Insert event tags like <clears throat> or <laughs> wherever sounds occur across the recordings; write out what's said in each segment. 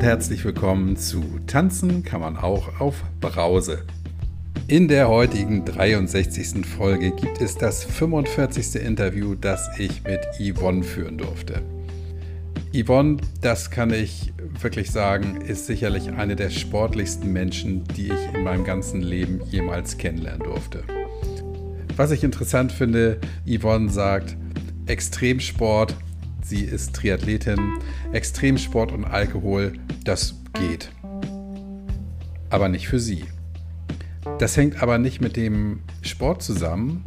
und herzlich willkommen zu Tanzen kann man auch auf Brause. In der heutigen 63. Folge gibt es das 45. Interview, das ich mit Yvonne führen durfte. Yvonne, das kann ich wirklich sagen, ist sicherlich eine der sportlichsten Menschen, die ich in meinem ganzen Leben jemals kennenlernen durfte. Was ich interessant finde, Yvonne sagt, Extremsport, sie ist Triathletin, Extremsport und Alkohol, das geht. Aber nicht für sie. Das hängt aber nicht mit dem Sport zusammen,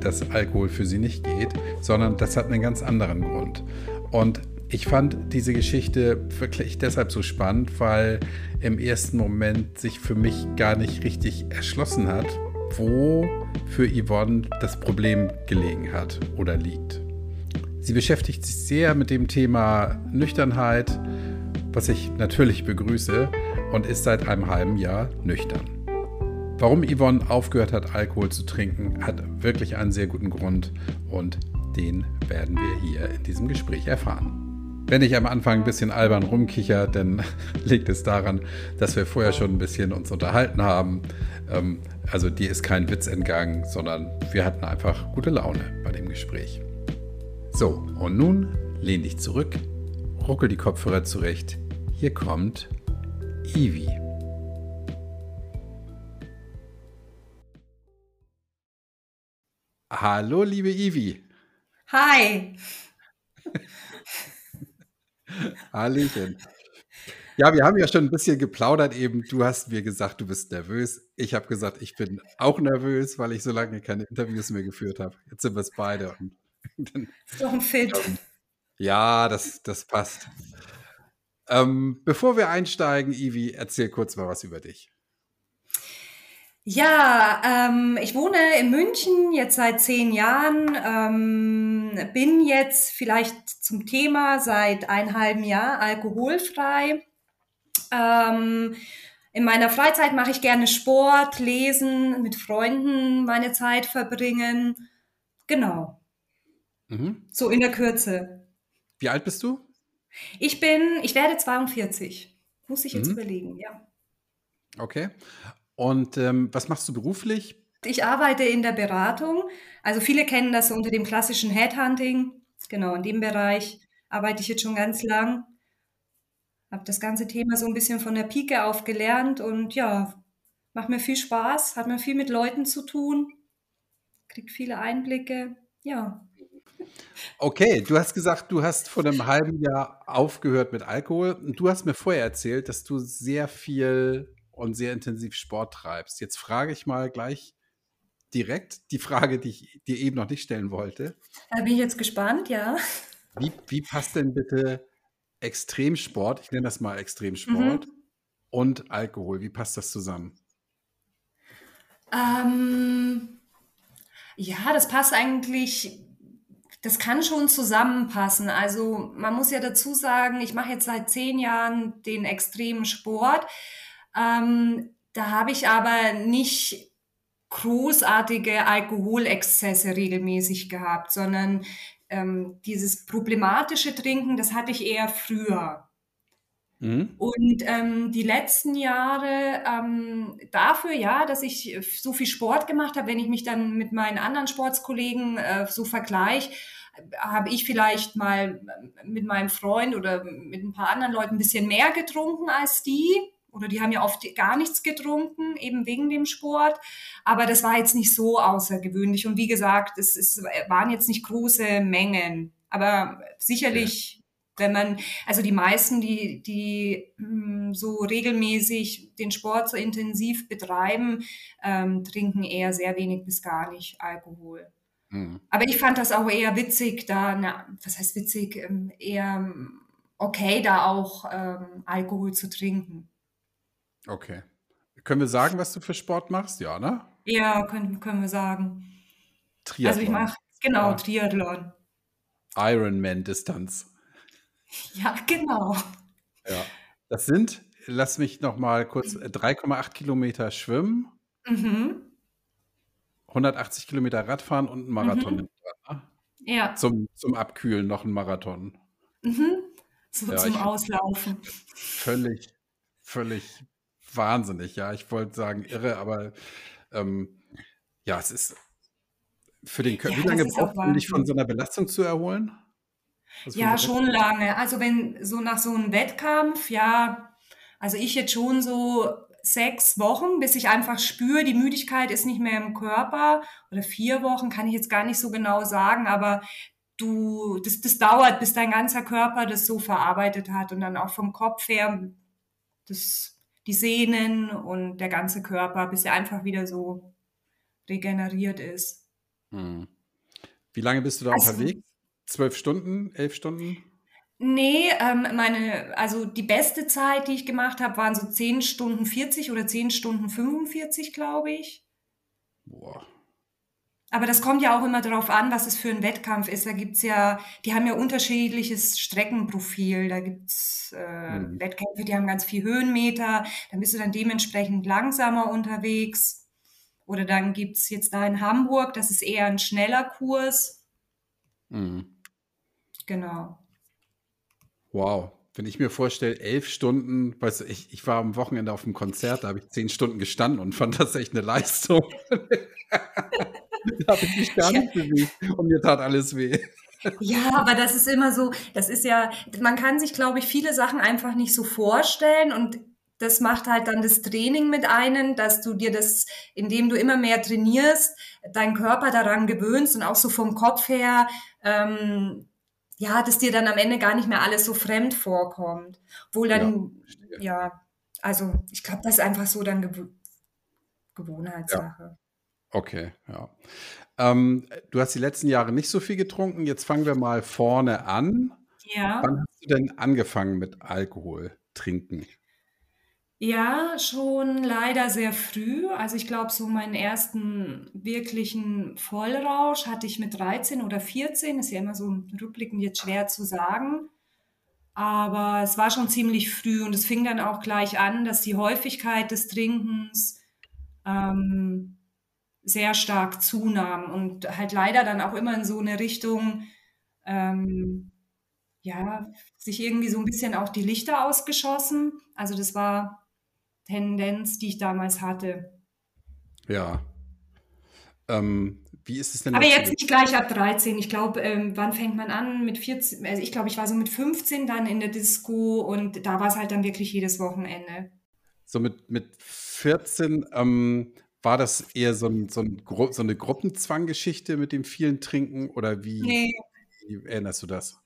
dass Alkohol für sie nicht geht, sondern das hat einen ganz anderen Grund. Und ich fand diese Geschichte wirklich deshalb so spannend, weil im ersten Moment sich für mich gar nicht richtig erschlossen hat, wo für Yvonne das Problem gelegen hat oder liegt. Sie beschäftigt sich sehr mit dem Thema Nüchternheit, was ich natürlich begrüße, und ist seit einem halben Jahr nüchtern. Warum Yvonne aufgehört hat, Alkohol zu trinken, hat wirklich einen sehr guten Grund und den werden wir hier in diesem Gespräch erfahren. Wenn ich am Anfang ein bisschen albern rumkicher, dann <laughs> liegt es daran, dass wir vorher schon ein bisschen uns unterhalten haben. Ähm, also dir ist kein Witz entgangen, sondern wir hatten einfach gute Laune bei dem Gespräch. So, und nun lehn dich zurück, ruckel die Kopfhörer zurecht. Hier kommt Ivi. Hallo, liebe Ivi. Hi. <laughs> Hallöchen. Ja, wir haben ja schon ein bisschen geplaudert eben. Du hast mir gesagt, du bist nervös. Ich habe gesagt, ich bin auch nervös, weil ich so lange keine Interviews mehr geführt habe. Jetzt sind wir es beide. Und <laughs> dann, ist doch ein Fit. Ja, das, das passt. Ähm, bevor wir einsteigen, Ivi, erzähl kurz mal was über dich. Ja, ähm, ich wohne in München jetzt seit zehn Jahren, ähm, bin jetzt vielleicht zum Thema seit einem halben Jahr alkoholfrei. Ähm, in meiner Freizeit mache ich gerne Sport, lesen, mit Freunden meine Zeit verbringen. Genau. Mhm. So in der Kürze. Wie alt bist du? Ich bin, ich werde 42. Muss ich jetzt mhm. überlegen, ja. Okay. Und ähm, was machst du beruflich? Ich arbeite in der Beratung. Also viele kennen das unter dem klassischen Headhunting. Genau, in dem Bereich arbeite ich jetzt schon ganz lang. Habe das ganze Thema so ein bisschen von der Pike auf gelernt und ja, macht mir viel Spaß, hat mir viel mit Leuten zu tun, kriegt viele Einblicke. Ja. Okay, du hast gesagt, du hast vor einem halben Jahr aufgehört mit Alkohol. Und du hast mir vorher erzählt, dass du sehr viel und sehr intensiv Sport treibst. Jetzt frage ich mal gleich direkt die Frage, die ich dir eben noch nicht stellen wollte. Da bin ich jetzt gespannt, ja. Wie, wie passt denn bitte Extremsport, ich nenne das mal Extremsport, mhm. und Alkohol? Wie passt das zusammen? Ähm, ja, das passt eigentlich das kann schon zusammenpassen. Also man muss ja dazu sagen, ich mache jetzt seit zehn Jahren den extremen Sport. Ähm, da habe ich aber nicht großartige Alkoholexzesse regelmäßig gehabt, sondern ähm, dieses problematische Trinken, das hatte ich eher früher. Mhm. Und ähm, die letzten Jahre ähm, dafür, ja, dass ich so viel Sport gemacht habe, wenn ich mich dann mit meinen anderen Sportskollegen äh, so vergleiche, habe ich vielleicht mal mit meinem Freund oder mit ein paar anderen Leuten ein bisschen mehr getrunken als die. Oder die haben ja oft gar nichts getrunken, eben wegen dem Sport. Aber das war jetzt nicht so außergewöhnlich. Und wie gesagt, es, es waren jetzt nicht große Mengen. Aber sicherlich wenn man, also die meisten, die, die mh, hm, so regelmäßig den Sport so intensiv betreiben, ähm, trinken eher sehr wenig bis gar nicht Alkohol. Mhm. Aber ich fand das auch eher witzig, da, na, was heißt witzig, ähm, eher okay, da auch ähm, Alkohol zu trinken. Okay. Können wir sagen, was du für Sport machst? Ja, ne? Ja, können, können wir sagen. Triathlon. Also ich mache, genau, ja. Triathlon. Ironman-Distanz. <laughs> Ja, genau. Ja. Das sind, lass mich noch mal kurz, 3,8 äh, Kilometer schwimmen, mhm. 180 Kilometer Radfahren und ein Marathon. Mhm. Ne? Ja. Zum, zum Abkühlen noch ein Marathon. Mhm. so Ja, zum ich Auslaufen. völlig, völlig wahnsinnig. Ja, ich wollte sagen irre, aber ähm, ja, es ist für den Körper. Ja, Wie das lange ist auch brauchst du, um dich von so einer Belastung zu erholen? Von Ja, schon lange. Also wenn so nach so einem Wettkampf, ja, also ich jetzt schon so sechs Wochen, bis ich einfach spüre, die Müdigkeit ist nicht mehr im Körper. Oder vier Wochen, kann ich jetzt gar nicht so genau sagen, aber du, das, das dauert, bis dein ganzer Körper das so verarbeitet hat und dann auch vom Kopf her, das, die Sehnen und der ganze Körper, bis er einfach wieder so regeneriert ist. Hm. Wie lange bist du da Also unterwegs? Zwölf Stunden? Elf Stunden? Nee, ähm, meine, also die beste Zeit, die ich gemacht habe, waren so 10 Stunden 40 oder 10 Stunden 45, glaube ich. Boah. Aber das kommt ja auch immer darauf an, was es für ein Wettkampf ist. Da gibt's ja, die haben ja unterschiedliches Streckenprofil. Da gibt's äh, Hm. Wettkämpfe, die haben ganz viel Höhenmeter. Dann bist du dann dementsprechend langsamer unterwegs. Oder dann gibt's jetzt da in Hamburg, das ist eher ein schneller Kurs. Hm. Genau. Wow. Wenn ich mir vorstelle, elf Stunden, weißt du, ich, ich war am Wochenende auf einem Konzert, da habe ich zehn Stunden gestanden und fand das echt eine Leistung. <laughs> Da habe ich mich gar nicht bewegt und mir tat alles weh. Ja, aber das ist immer so, das ist ja, man kann sich, glaube ich, viele Sachen einfach nicht so vorstellen und das macht halt dann das Training mit einem, dass du dir das, indem du immer mehr trainierst, deinen Körper daran gewöhnst und auch so vom Kopf her, ähm, ja, dass dir dann am Ende gar nicht mehr alles so fremd vorkommt. Obwohl Ja, dann, verstehe. ja, also ich glaube, das ist einfach so dann Gew Ja, Gewohnheitssache. okay, ja. Ähm, du hast die letzten Jahre nicht so viel getrunken. Jetzt fangen wir mal vorne an. Ja. Wann hast du denn angefangen mit Alkohol trinken? Ja, schon leider sehr früh. Also ich glaube, so meinen ersten wirklichen Vollrausch hatte ich mit 13 oder 14. Ist ja immer so rückblickend jetzt schwer zu sagen. Aber es war schon ziemlich früh und es fing dann auch gleich an, dass die Häufigkeit des Trinkens ähm, sehr stark zunahm und halt leider dann auch immer in so eine Richtung, ähm, ja, sich irgendwie so ein bisschen auch die Lichter ausgeschossen. Also das war Tendenz, die ich damals hatte. Ja. Ähm, wie ist es denn Aber jetzt nicht gleich ab 13. Ich glaube, ähm, wann fängt man an? Mit 14, also ich glaube, ich war so mit 15 dann in der Disco und da war es halt dann wirklich jedes Wochenende. So mit, mit 14, ähm, war das eher so, ein, so, ein, so eine Gruppenzwanggeschichte mit dem vielen Trinken oder wie, Nee, wie erinnerst du das?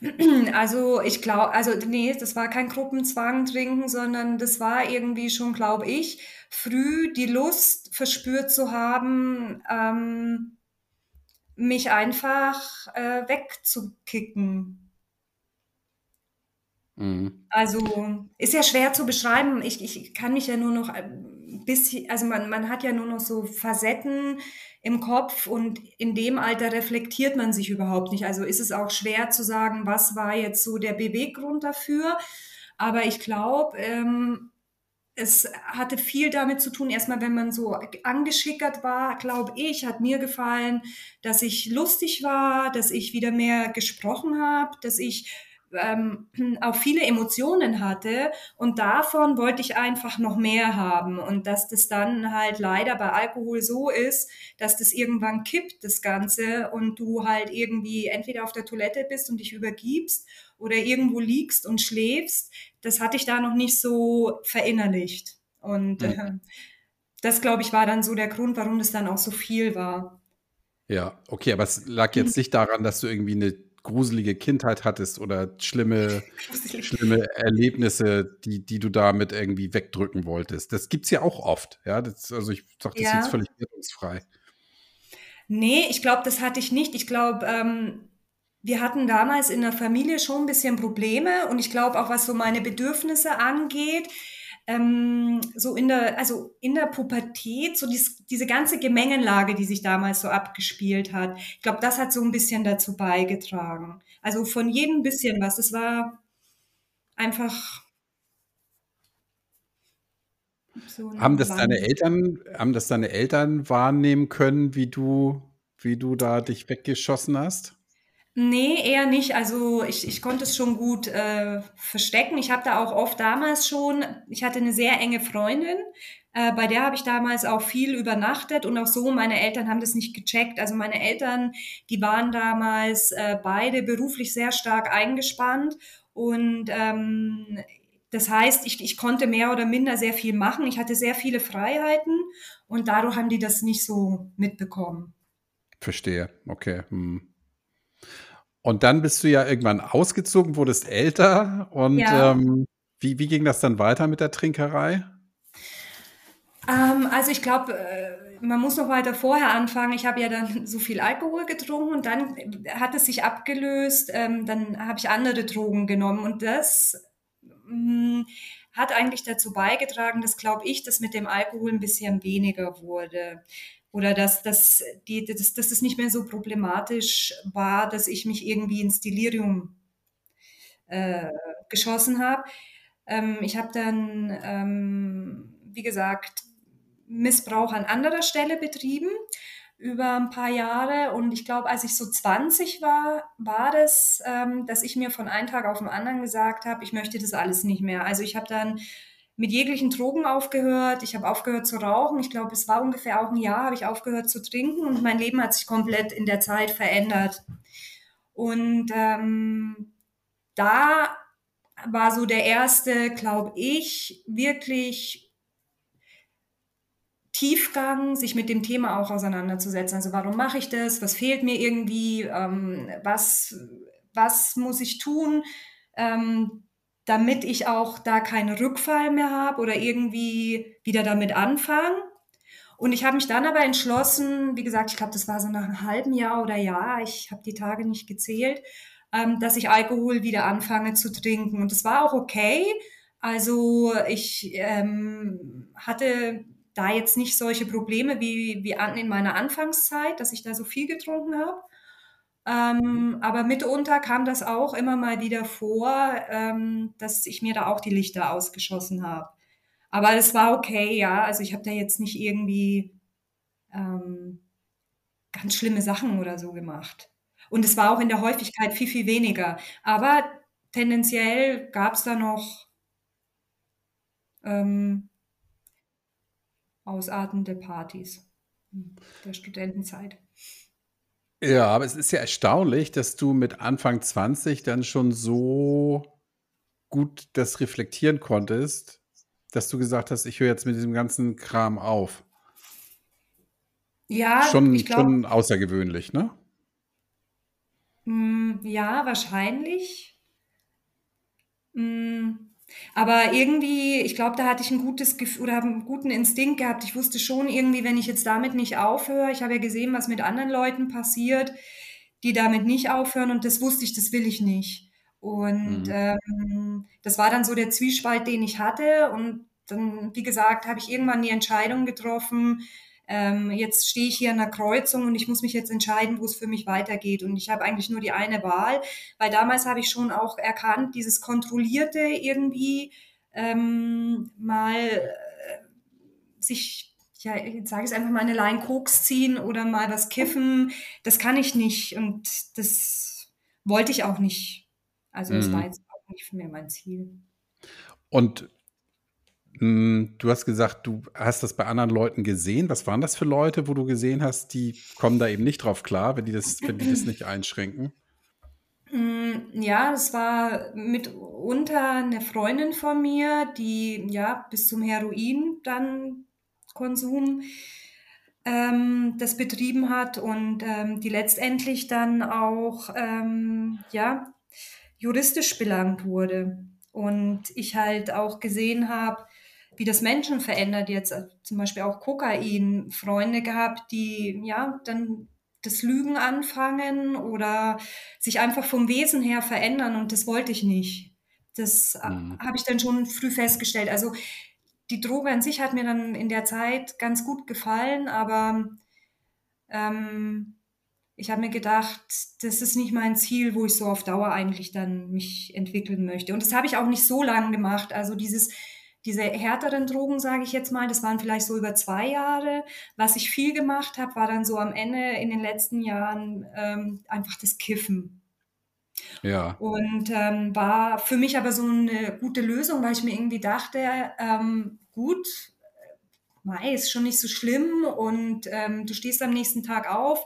<clears throat> Also ich glaube, also nee, das war kein Gruppenzwang trinken, sondern das war irgendwie schon, glaube ich, früh die Lust verspürt zu haben, ähm, mich einfach äh, wegzukicken. Mhm. Also ist ja schwer zu beschreiben. Ich, ich kann mich ja nur noch ein bisschen, also man, man hat ja nur noch so Facetten im Kopf und in dem Alter reflektiert man sich überhaupt nicht. Also ist es auch schwer zu sagen, was war jetzt so der Beweggrund dafür. Aber ich glaube, ähm, es hatte viel damit zu tun, erstmal, wenn man so angeschickert war, glaube ich, hat mir gefallen, dass ich lustig war, dass ich wieder mehr gesprochen habe, dass ich ähm, <clears throat> auch viele Emotionen hatte und davon wollte ich einfach noch mehr haben und dass das dann halt leider bei Alkohol so ist, dass das irgendwann kippt, das Ganze und du halt irgendwie entweder auf der Toilette bist und dich übergibst oder irgendwo liegst und schläfst. Das hatte ich da noch nicht so verinnerlicht und Mhm. äh, das, glaube ich, war dann so der Grund, warum das dann auch so viel war. Ja, okay, aber es lag jetzt nicht daran, dass du irgendwie eine gruselige Kindheit hattest oder schlimme, <laughs> schlimme Erlebnisse, die, die du damit irgendwie wegdrücken wolltest. Das gibt's ja auch oft. Ja, das, also ich sage das jetzt Ja. völlig wertungsfrei. Nee, ich glaube, das hatte ich nicht. Ich glaube, ähm, wir hatten damals in der Familie schon ein bisschen Probleme und ich glaube auch, was so meine Bedürfnisse angeht, ähm, so in der, also in der Pubertät, so dies, diese ganze Gemengenlage, die sich damals so abgespielt hat, ich glaube, das hat so ein bisschen dazu beigetragen. Also von jedem bisschen was. Es war einfach so Haben das deine. Eltern, haben das deine Eltern wahrnehmen können, wie du, wie du da dich weggeschossen hast? Nee, eher nicht. Also ich, ich konnte es schon gut äh, verstecken. Ich habe da auch oft damals schon, ich hatte eine sehr enge Freundin, äh, bei der habe ich damals auch viel übernachtet und auch so, meine Eltern haben das nicht gecheckt. Also meine Eltern, die waren damals äh, beide beruflich sehr stark eingespannt und ähm, das heißt, ich, ich konnte mehr oder minder sehr viel machen. Ich hatte sehr viele Freiheiten und dadurch haben die das nicht so mitbekommen. Verstehe, okay. Hm. Und dann bist du ja irgendwann ausgezogen, wurdest älter. Und Ja. ähm, wie, wie ging das dann weiter mit der Trinkerei? Ähm, also ich glaube, äh, man muss noch weiter vorher anfangen. Ich habe ja dann <laughs> so viel Alkohol getrunken und dann hat es sich abgelöst. Ähm, dann habe ich andere Drogen genommen und das mh, hat eigentlich dazu beigetragen, dass, glaube ich, das mit dem Alkohol ein bisschen weniger wurde. Oder dass, dass, die, dass, dass es nicht mehr so problematisch war, dass ich mich irgendwie ins Delirium äh, geschossen habe. Ähm, ich habe dann, ähm, wie gesagt, Missbrauch an anderer Stelle betrieben über ein paar Jahre. Und ich glaube, als ich so 20 war, war das, ähm, dass ich mir von einem Tag auf den anderen gesagt habe, ich möchte das alles nicht mehr. Also ich habe dann mit jeglichen Drogen aufgehört. Ich habe aufgehört zu rauchen. Ich glaube, es war ungefähr auch ein Jahr, habe ich aufgehört zu trinken und mein Leben hat sich komplett in der Zeit verändert. Und ähm, da war so der erste, glaube ich, wirklich Tiefgang, sich mit dem Thema auch auseinanderzusetzen. Also warum mache ich das? Was fehlt mir irgendwie? Ähm, was, was muss ich tun, ähm, damit ich auch da keinen Rückfall mehr habe oder irgendwie wieder damit anfange? Und ich habe mich dann aber entschlossen, wie gesagt, ich glaube, das war so nach einem halben Jahr oder Jahr, ich habe die Tage nicht gezählt, ähm, dass ich Alkohol wieder anfange zu trinken. Und das war auch okay. Also ich ähm, hatte da jetzt nicht solche Probleme wie, wie in meiner Anfangszeit, dass ich da so viel getrunken habe. Ähm, aber mitunter kam das auch immer mal wieder vor, ähm, dass ich mir da auch die Lichter ausgeschossen habe. Aber es war okay, ja. Also ich habe da jetzt nicht irgendwie ähm, ganz schlimme Sachen oder so gemacht. Und es war auch in der Häufigkeit viel, viel weniger. Aber tendenziell gab es da noch ähm, ausartende Partys der Studentenzeit. Ja, aber es ist ja erstaunlich, dass du mit Anfang 20 dann schon so gut das reflektieren konntest, dass du gesagt hast, ich höre jetzt mit diesem ganzen Kram auf. Ja, Schon, ich glaube, schon außergewöhnlich, ne? ja, wahrscheinlich. Mm, Aber irgendwie, ich glaube, da hatte ich ein gutes Gefühl oder habe einen guten Instinkt gehabt. Ich wusste schon irgendwie, wenn ich jetzt damit nicht aufhöre, ich habe ja gesehen, was mit anderen Leuten passiert, die damit nicht aufhören und das wusste ich, das will ich nicht. Und Mhm. ähm, das war dann so der Zwiespalt, den ich hatte. Und dann, wie gesagt, habe ich irgendwann die Entscheidung getroffen, ähm, jetzt stehe ich hier an der Kreuzung und ich muss mich jetzt entscheiden, wo es für mich weitergeht. Und ich habe eigentlich nur die eine Wahl, weil damals habe ich schon auch erkannt, dieses Kontrollierte irgendwie ähm, mal äh, sich, ja, jetzt sage ich es einfach mal, eine Line Koks ziehen oder mal was kiffen, das kann ich nicht und das wollte ich auch nicht. Also das war Mhm. jetzt auch nicht mehr mein Ziel. Und du hast gesagt, du hast das bei anderen Leuten gesehen. Was waren das für Leute, wo du gesehen hast, die kommen da eben nicht drauf klar, wenn die das, wenn die das nicht einschränken? Mm, Ja, das war mitunter eine Freundin von mir, die ja bis zum Heroin dann Konsum ähm, das betrieben hat und ähm, die letztendlich dann auch ähm, ja juristisch belangt wurde. Und ich halt auch gesehen habe, wie das Menschen verändert. Jetzt äh, zum Beispiel auch Kokain, Freunde gehabt, die ja dann das Lügen anfangen oder sich einfach vom Wesen her verändern und das wollte ich nicht. Das äh, Mhm. habe ich dann schon früh festgestellt. Also die Droge an sich hat mir dann in der Zeit ganz gut gefallen, aber ähm, ich habe mir gedacht, das ist nicht mein Ziel, wo ich so auf Dauer eigentlich dann mich entwickeln möchte. Und das habe ich auch nicht so lange gemacht. Also dieses, diese härteren Drogen, sage ich jetzt mal, das waren vielleicht so über zwei Jahre. Was ich viel gemacht habe, war dann so am Ende in den letzten Jahren ähm, einfach das Kiffen. Ja. Und ähm, war für mich aber so eine gute Lösung, weil ich mir irgendwie dachte, ähm, gut, Mai ist schon nicht so schlimm und ähm, du stehst am nächsten Tag auf.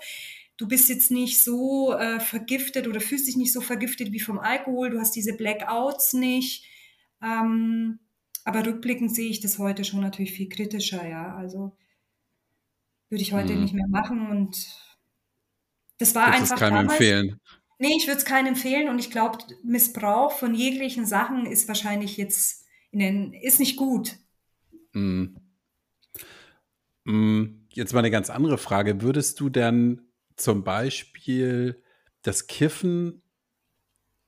Du bist jetzt nicht so äh, vergiftet oder fühlst dich nicht so vergiftet wie vom Alkohol. Du hast diese Blackouts nicht. Ähm, aber rückblickend sehe ich das heute schon natürlich viel kritischer, ja. Also würde ich heute mhm. nicht mehr machen und das war Würdest einfach. Es keinem empfehlen. Nee, ich würde es keinem empfehlen und ich glaube, Missbrauch von jeglichen Sachen ist wahrscheinlich jetzt in den, ist nicht gut. Mhm. Mhm. Jetzt mal eine ganz andere Frage. Würdest du denn zum Beispiel das Kiffen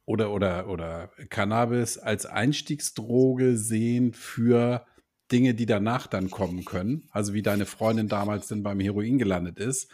oder, oder, oder Cannabis als Einstiegsdroge sehen für Dinge, die danach dann kommen können? Also wie deine Freundin damals dann beim Heroin gelandet ist.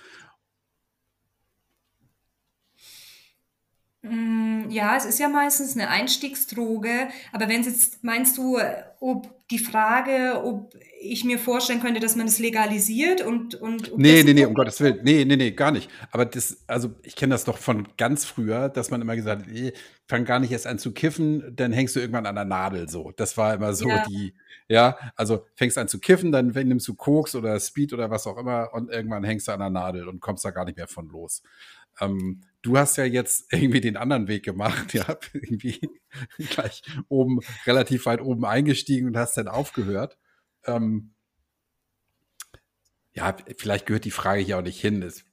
Ja, es ist ja meistens eine Einstiegsdroge, aber wenn jetzt meinst du, ob die Frage, ob ich mir vorstellen könnte, dass man es legalisiert und und, Nee, nee, nee, um Gottes Willen. Nee, nee, nee, gar nicht. Aber das also ich kenne das doch von ganz früher, dass man immer gesagt hat, fang gar nicht erst an zu kiffen, dann hängst du irgendwann an der Nadel so. Das war immer so ja. die ja, also fängst an zu kiffen, dann nimmst du Koks oder Speed oder was auch immer und irgendwann hängst du an der Nadel und kommst da gar nicht mehr von los. Ähm, du hast ja jetzt <laughs> irgendwie den anderen Weg gemacht, <laughs> ja, irgendwie <laughs> gleich oben, relativ weit oben eingestiegen und hast dann aufgehört. Ähm, ja, vielleicht gehört die Frage hier auch nicht hin, das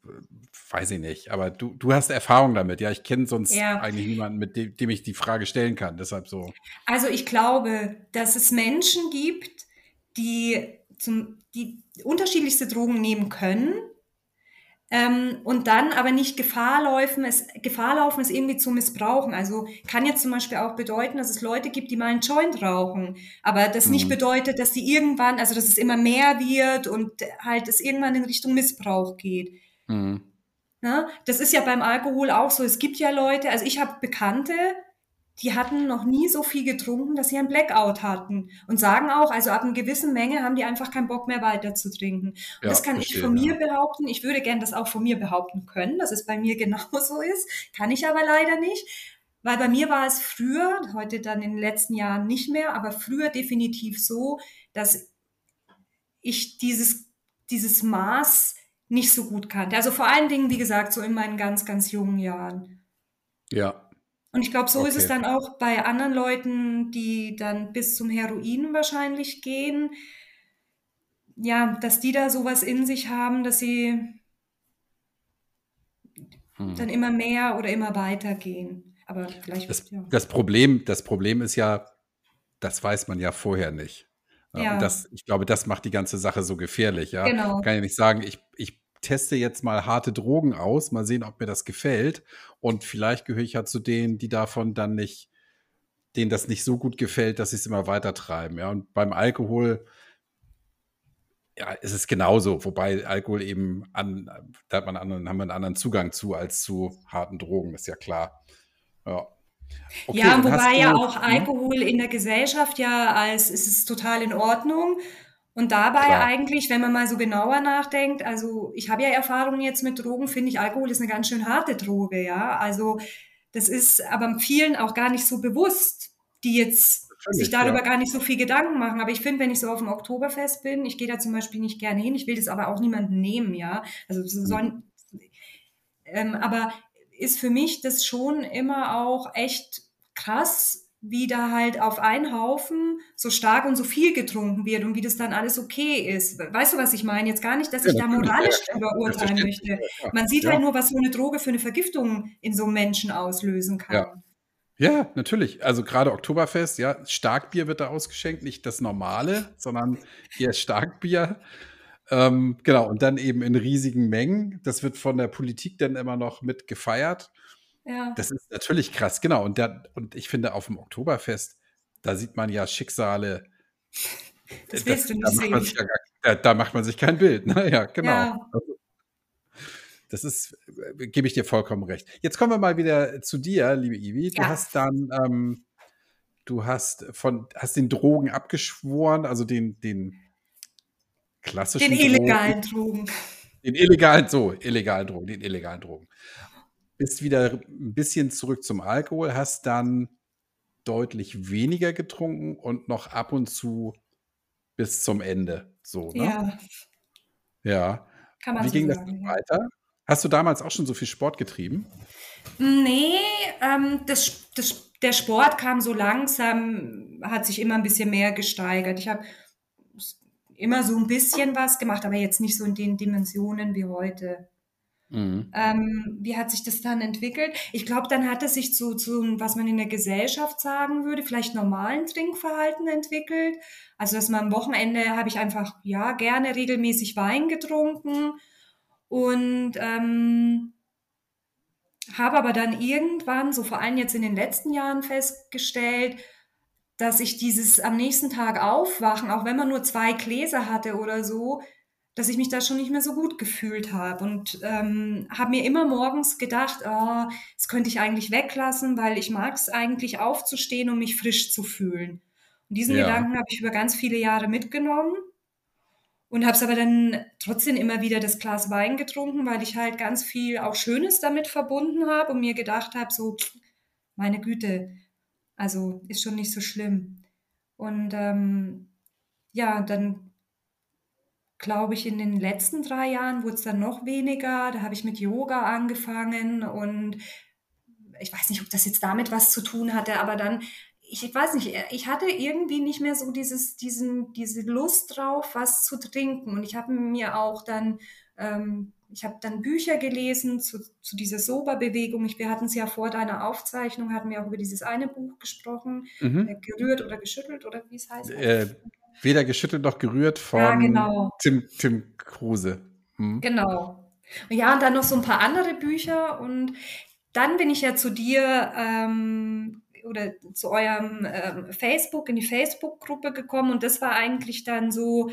weiß ich nicht. Aber du, du hast Erfahrung damit. Ja, ich kenne sonst ja. eigentlich niemanden, mit dem, dem ich die Frage stellen kann. Deshalb so. Also ich glaube, dass es Menschen gibt, die zum, die unterschiedlichste Drogen nehmen können ähm, und dann aber nicht Gefahr laufen, es, Gefahr laufen, es irgendwie zu missbrauchen. Also kann jetzt zum Beispiel auch bedeuten, dass es Leute gibt, die mal einen Joint rauchen, aber das mhm. nicht bedeutet, dass die irgendwann, also dass es immer mehr wird und halt es irgendwann in Richtung Missbrauch geht. Mhm. Na, das ist ja beim Alkohol auch so. Es gibt ja Leute, also ich habe Bekannte, die hatten noch nie so viel getrunken, dass sie ein Blackout hatten. Und sagen auch, also ab einer gewissen Menge haben die einfach keinen Bock mehr weiter zu trinken. Und ja, das kann verstehe, ich von mir ja. behaupten. Ich würde gern das auch von mir behaupten können, dass es bei mir <laughs> genauso ist. Kann ich aber leider nicht. Weil bei mir war es früher, heute dann in den letzten Jahren nicht mehr, aber früher definitiv so, dass ich dieses, dieses Maß nicht so gut kannte. Also vor allen Dingen, wie gesagt, so in meinen ganz, ganz jungen Jahren. Ja, und ich glaube, so okay. ist es dann auch bei anderen Leuten, die dann bis zum Heroin wahrscheinlich gehen. Ja, dass die da sowas in sich haben, dass sie hm. dann immer mehr oder immer weiter gehen. Aber vielleicht. Das, ja. das, Problem, das Problem ist ja, das weiß man ja vorher nicht. Ja. Und das, ich glaube, das macht die ganze Sache so gefährlich. Ja? Genau. Kann ja nicht sagen, ich, ich teste jetzt mal harte Drogen aus, mal sehen, ob mir das gefällt. Und vielleicht gehöre ich ja zu denen, die davon dann nicht, denen das nicht so gut gefällt, dass sie es immer weiter treiben. Ja, und beim Alkohol, ja, ist es genauso, wobei Alkohol eben an, da hat man anderen, haben wir einen anderen Zugang zu als zu harten Drogen, ist ja klar. Ja. Okay, ja, wobei ja auch hm? Alkohol in der Gesellschaft ja als ist es total in Ordnung und dabei Klar. eigentlich, wenn man mal so genauer nachdenkt, also ich habe ja Erfahrungen jetzt mit Drogen, finde ich, Alkohol ist eine ganz schön harte Droge, ja. Also das ist aber vielen auch gar nicht so bewusst, die jetzt Natürlich, sich darüber ja. gar nicht so viel Gedanken machen. Aber ich finde, wenn ich so auf dem Oktoberfest bin, ich gehe da zum Beispiel nicht gerne hin, ich will das aber auch niemanden nehmen, ja. Also so sollen, ähm, aber ist für mich das schon immer auch echt krass, wie da halt auf einen Haufen so stark und so viel getrunken wird und wie das dann alles okay ist. Weißt du, was ich meine? Jetzt gar nicht, dass ich ja, da moralisch drüber urteilen möchte. Man sieht ja. halt nur, was so eine Droge für eine Vergiftung in so einem Menschen auslösen kann. Ja. Ja, natürlich. Also gerade Oktoberfest, ja, Starkbier wird da ausgeschenkt, nicht das normale, sondern eher Starkbier. Ähm, genau, und dann eben in riesigen Mengen. Das wird von der Politik dann immer noch mit gefeiert. Ja. Das ist natürlich krass, genau. Und, der, und ich finde, auf dem Oktoberfest, da sieht man ja Schicksale. <laughs> Das willst das, du nicht da sehen. Macht ja gar, da, da, macht man sich kein Bild. Ne? Ja, genau. Ja. Das ist, äh, gebe ich dir vollkommen recht. Jetzt kommen wir mal wieder zu dir, liebe Ivi. Du ja. hast dann, ähm, du hast von, hast den Drogen abgeschworen, also den, den klassischen Den illegalen Drogen. Drogen. Den illegalen, so, illegalen Drogen, den illegalen Drogen. Bist wieder ein bisschen zurück zum Alkohol, hast dann deutlich weniger getrunken und noch ab und zu bis zum Ende, so, ne? Ja. Ja. Kann man Wie so ging das sagen, dann ja. weiter? Hast du damals auch schon so viel Sport getrieben? Ne, ähm, das das der Sport kam so langsam hat sich immer 'n bisschen mehr gesteigert. Ich habe immer so 'n bisschen was gemacht, aber jetzt nicht so in den Dimensionen wie heute. Mhm. Ähm, wie hat sich das dann entwickelt? Ich glaube, dann hat es sich zu zu was man in der Gesellschaft sagen würde, vielleicht normalen Trinkverhalten entwickelt. Also, dass man am Wochenende habe ich einfach, ja, gerne regelmäßig Wein getrunken und, ähm habe aber dann irgendwann, so vor allem jetzt in den letzten Jahren festgestellt, dass ich dieses am nächsten Tag aufwachen, auch wenn man nur 2 Gläser hatte oder so, dass ich mich da schon nicht mehr so gut gefühlt habe und, ähm, habe mir immer morgens gedacht: „Oh, das könnte ich eigentlich weglassen, weil ich mag's eigentlich aufzustehen und mich frisch zu fühlen.“ Und diesen Ja. Gedanken habe ich über ganz viele Jahre mitgenommen und habe es aber dann trotzdem immer wieder das Glas Wein getrunken, weil ich halt ganz viel auch Schönes damit verbunden habe und mir gedacht habe, so: „Meine Güte, also, ist schon nicht so schlimm.“ Und, ähm, ja, dann glaube ich, in den letzten 3 Jahren wurd's dann noch weniger. Da habe ich mit Yoga angefangen und ich weiß nicht, ob das jetzt damit was zu tun hatte, aber dann ich weiß nicht, äh, ich hatte irgendwie nicht mehr so dieses diesen diese Lust drauf, was zu trinken. Und ich habe mir auch dann ähm, ich habe dann Bücher gelesen zu zu dieser Soba-Bewegung. Ich wir hatten's ja vor deiner Aufzeichnung hatten wir auch über dieses eine Buch gesprochen, äh, Mhm. „Gerührt oder geschüttelt“ oder wie's heißt. Äh, „Weder geschüttelt noch gerührt“ Ja, von genau. Tim Tim Kruse. Mhm. Genau. Ja, und dann noch so 'n paar andere Bücher und dann bin ich ja zu dir, ähm, oder zu eurem, ähm, Facebook in die Facebook-Gruppe gekommen und das war eigentlich dann so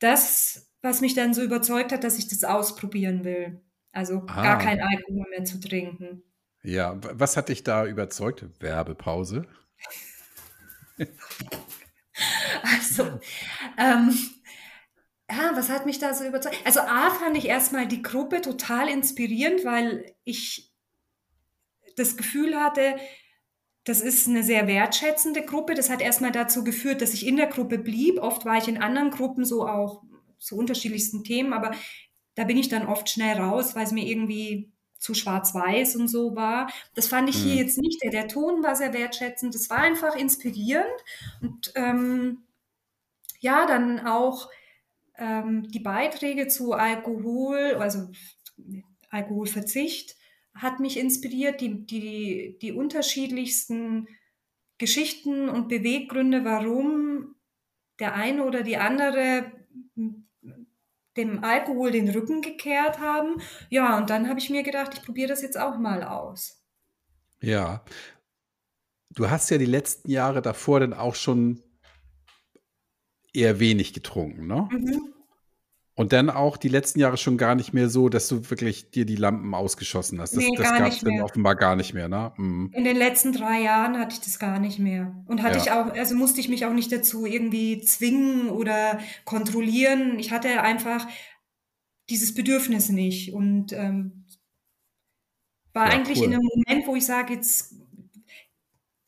das, was mich dann so überzeugt hat, dass ich das ausprobieren will. Also, gar Ah. keinen Alkohol mehr zu trinken. Ja, wa was hat dich da überzeugt? Werbepause. <laughs> <laughs> Also, ähm, ja, was hat mich da so überzeugt? Also, A fand ich erst mal die Gruppe total inspirierend, weil ich das Gefühl hatte, das ist 'ne sehr wertschätzende Gruppe. Das hat erst mal dazu geführt, dass ich in der Gruppe blieb. Oft war ich in anderen Gruppen so auch zu unterschiedlichsten Themen, aber da bin ich dann oft schnell raus, weil's mir irgendwie zu schwarz-weiß und so war. Das fand ich hier Mhm. jetzt nicht. Der der Ton war sehr wertschätzend. Das war einfach inspirierend und, ähm, ja, dann auch, ähm, die Beiträge zu Alkohol, also Alkoholverzicht hat mich inspiriert. Die die die unterschiedlichsten Geschichten und Beweggründe, warum der eine oder die andere dem Alkohol den Rücken gekehrt haben. Ja, und dann habe ich mir gedacht, ich probiere das jetzt auch mal aus. Ja. Du hast ja die letzten Jahre davor dann auch schon eher wenig getrunken, ne? Mhm. Und dann auch die letzten Jahre schon gar nicht mehr so, dass du wirklich dir die Lampen ausgeschossen hast. Das Ne, das gab's nicht dann offenbar gar nicht mehr, ne? Mhm. In den letzten 3 Jahren hatte ich das gar nicht mehr und hatte ich Ja. auch also, musste ich mich auch nicht dazu irgendwie zwingen oder kontrollieren. Ich hatte einfach dieses Bedürfnis nicht und, ähm war Ja, eigentlich in cool. 'nem Moment, wo ich sage: „Jetzt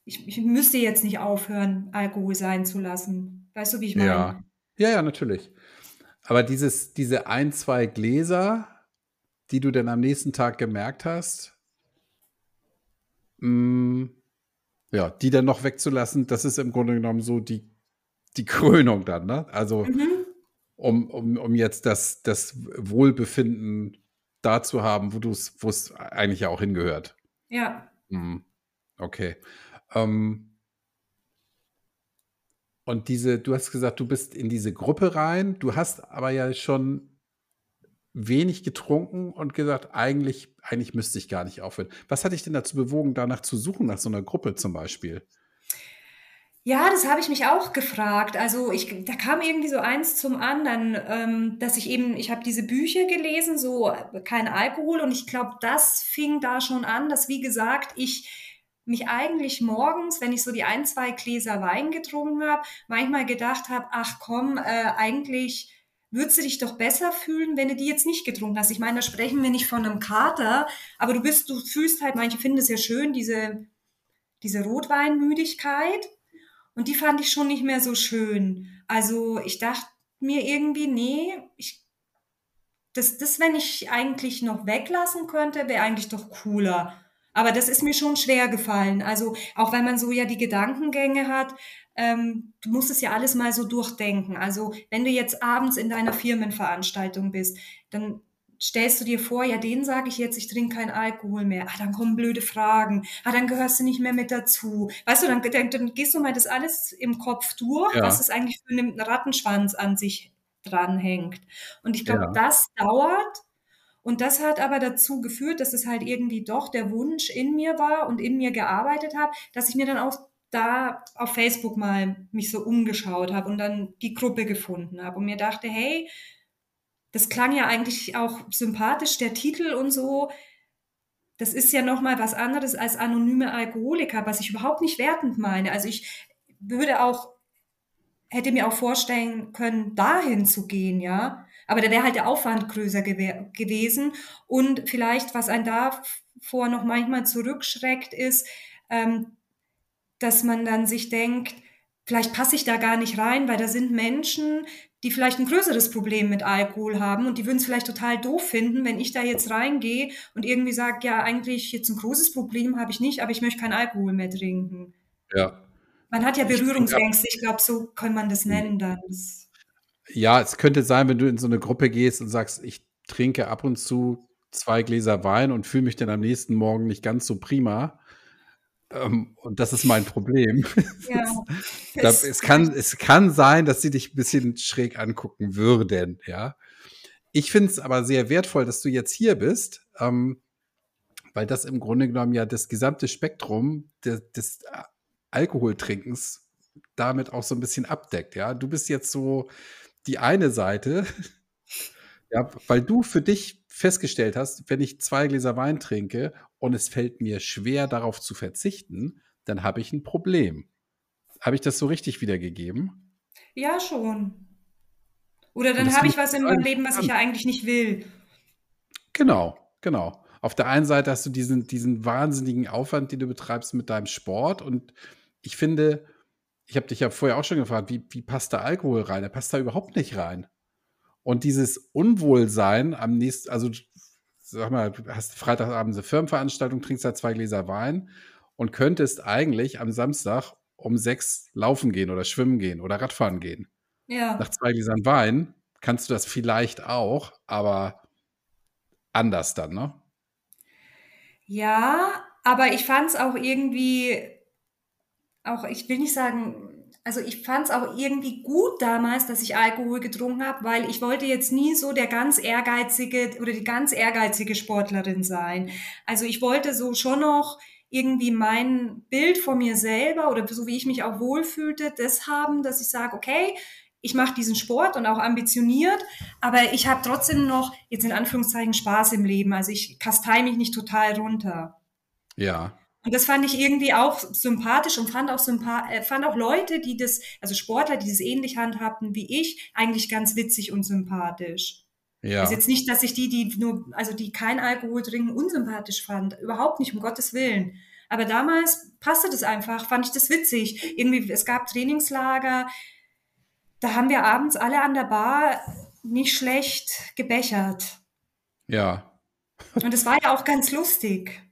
ich ich müsste jetzt nicht aufhören, Alkohol sein zu lassen.“ Weißt du, wie ich meine? Ja. Ja, ja, natürlich. Aber dieses diese 1, 2 Gläser, die du dann am nächsten Tag gemerkt hast hm, ja, die dann noch wegzulassen, das ist im Grunde genommen so die die Krönung dann, ne? Also, Mhm. um um um jetzt das das Wohlbefinden da zu haben, wo wo's eigentlich ja auch hingehört. Ja. Mhm. Okay. Ähm und diese du hast gesagt, du bist in diese Gruppe rein. Du hast aber ja schon wenig getrunken und gesagt: „Eigentlich eigentlich müsste ich gar nicht aufhören.“ Was hat dich denn dazu bewogen, danach zu suchen, nach so 'ner Gruppe zum Beispiel? Ja, das habe ich mich auch gefragt. Also, ich da kam irgendwie so eins zum anderen, ähm, dass ich eben ich habe diese Bücher gelesen, so „Kein Alkohol“ und ich glaube, das fing da schon an, dass, wie gesagt, ich mich eigentlich morgens, wenn ich so die 1, 2 Gläser Wein getrunken habe, manchmal gedacht habe: „Ach komm, äh, eigentlich würdest du dich doch besser fühlen, wenn du die jetzt nicht getrunken hast. Ich meine, da sprechen wir nicht von einem Kater, aber du bist, du fühlst halt, manche finden es ja schön, diese, diese Rotweinmüdigkeit. Und die fand ich schon nicht mehr so schön. Also ich dachte mir irgendwie, nee, ich, das, das, wenn ich eigentlich noch weglassen könnte, wäre eigentlich doch cooler. Aber das ist mir schon schwer gefallen. Also auch wenn man so ja die Gedankengänge hat, ähm, du musst es ja alles mal so durchdenken. Also wenn du jetzt abends in deiner Firmenveranstaltung bist, dann stellst du dir vor, ja, den sage ich jetzt, ich trinke keinen Alkohol mehr. Ah, dann kommen blöde Fragen. Ah, dann gehörst du nicht mehr mit dazu. Weißt du, dann, dann, dann gehst du mal das alles im Kopf durch, ja. was es eigentlich für einen Rattenschwanz an sich dranhängt. Und ich glaube, ja. das dauert und das hat aber dazu geführt, dass es halt irgendwie doch der Wunsch in mir war und in mir gearbeitet habe, dass ich mir dann auch da auf Facebook mal mich so umgeschaut habe und dann die Gruppe gefunden habe und mir dachte, hey, das klang ja eigentlich auch sympathisch, der Titel und so. Das ist ja noch mal was anderes als anonyme Alkoholiker, was ich überhaupt nicht wertend meine. Also ich würde auch hätte mir auch vorstellen können, dahin zu gehen, ja. Aber da wäre halt der Aufwand größer gew gewesen. Und vielleicht, was einen davor noch manchmal zurückschreckt, ist, ähm, dass man dann sich denkt, vielleicht passe ich da gar nicht rein, weil da sind Menschen, die vielleicht ein größeres Problem mit Alkohol haben und die würden es vielleicht total doof finden, wenn ich da jetzt reingehe und irgendwie sage, ja, eigentlich jetzt ein großes Problem habe ich nicht, aber ich möchte keinen Alkohol mehr trinken. Ja. Man hat ja Berührungsängste, ich glaube, so kann man das nennen dann. Das ja, es könnte sein, wenn du in so eine Gruppe gehst und sagst, ich trinke ab und zu zwei Gläser Wein und fühle mich dann am nächsten Morgen nicht ganz so prima. Ähm, und das ist mein Problem. Ja, <laughs> das, es, kann, es kann sein, dass sie dich ein bisschen schräg angucken würden, ja. Ich finde es aber sehr wertvoll, dass du jetzt hier bist, ähm, weil das im Grunde genommen ja das gesamte Spektrum des, des Alkoholtrinkens damit auch so ein bisschen abdeckt, ja. Du bist jetzt so die eine Seite, <laughs> ja, weil du für dich festgestellt hast, wenn ich zwei Gläser Wein trinke und es fällt mir schwer, darauf zu verzichten, dann habe ich ein Problem. Habe ich das so richtig wiedergegeben? Ja, schon. Oder dann habe ich was in meinem Leben, was ich ja eigentlich nicht will. Genau, genau. Auf der einen Seite hast du diesen, diesen wahnsinnigen Aufwand, den du betreibst mit deinem Sport. Und ich finde, ich habe dich ja vorher auch schon gefragt, wie, wie passt da Alkohol rein? Er passt da überhaupt nicht rein. Und dieses Unwohlsein am nächsten, also sag mal, hast Freitagabend eine Firmenveranstaltung, trinkst da zwei Gläser Wein und könntest eigentlich am Samstag um sechs laufen gehen oder schwimmen gehen oder Radfahren gehen. Ja. Nach zwei Gläsern Wein kannst du das vielleicht auch, aber anders dann, ne? Ja, aber ich fand es auch irgendwie auch, ich will nicht sagen, also ich fand es auch irgendwie gut damals, dass ich Alkohol getrunken habe, weil ich wollte jetzt nie so der ganz ehrgeizige oder die ganz ehrgeizige Sportlerin sein. Also ich wollte so schon noch irgendwie mein Bild von mir selber oder so wie ich mich auch wohlfühlte, das haben, dass ich sage, okay, ich mache diesen Sport und auch ambitioniert, aber ich habe trotzdem noch jetzt in Anführungszeichen Spaß im Leben. Also ich kastei mich nicht total runter. Ja. Und das fand ich irgendwie auch sympathisch und fand auch, sympa äh, fand auch Leute, die das, also Sportler, die das ähnlich handhabten wie ich, eigentlich ganz witzig und sympathisch. Ja. Also jetzt nicht, dass ich die, die nur, also die kein Alkohol trinken, unsympathisch fand. Überhaupt nicht, um Gottes Willen. Aber damals passte das einfach, fand ich das witzig. Irgendwie, es gab Trainingslager, da haben wir abends alle an der Bar nicht schlecht gebechert. Ja. Und es war ja auch ganz lustig.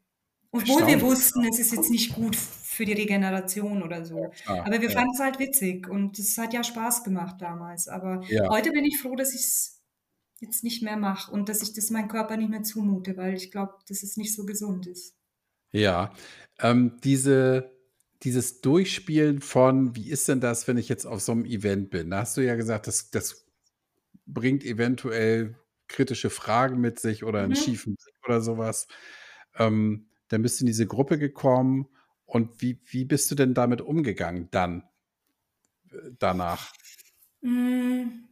Obwohl wir wussten, es ist jetzt nicht gut für die Regeneration oder so. Ah, Aber wir ja. fanden es halt witzig und es hat ja Spaß gemacht damals. Aber ja. heute bin ich froh, dass ich es jetzt nicht mehr mache und dass ich das meinem Körper nicht mehr zumute, weil ich glaube, dass es nicht so gesund ist. Ja, ähm, diese, dieses Durchspielen von, wie ist denn das, wenn ich jetzt auf so einem Event bin? Da hast du ja gesagt, das, das bringt eventuell kritische Fragen mit sich oder einen mhm. schiefen Blick oder sowas. Ähm, dann bist du in diese Gruppe gekommen. Und wie, wie bist du denn damit umgegangen dann äh, danach? Hm.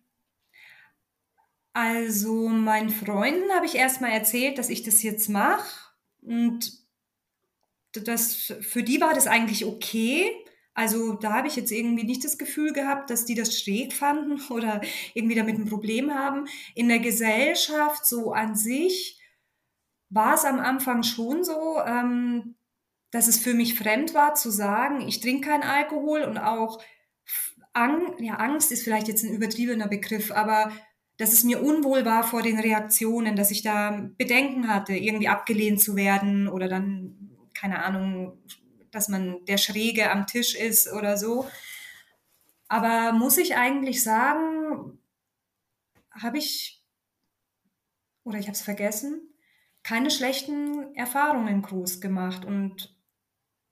Also meinen Freunden habe ich erstmal erzählt, dass ich das jetzt mache. Und das, für die war das eigentlich okay. Also da habe ich jetzt irgendwie nicht das Gefühl gehabt, dass die das schräg fanden <laughs> oder irgendwie damit ein Problem haben. In der Gesellschaft so an sich war es am Anfang schon so, ähm, dass es für mich fremd war zu sagen, ich trinke keinen Alkohol und auch Ang ja, Angst ist vielleicht jetzt ein übertriebener Begriff, aber dass es mir unwohl war vor den Reaktionen, dass ich da Bedenken hatte, irgendwie abgelehnt zu werden oder dann, keine Ahnung, dass man der Schräge am Tisch ist oder so. Aber muss ich eigentlich sagen, habe ich, oder ich habe es vergessen, keine schlechten Erfahrungen groß gemacht. Und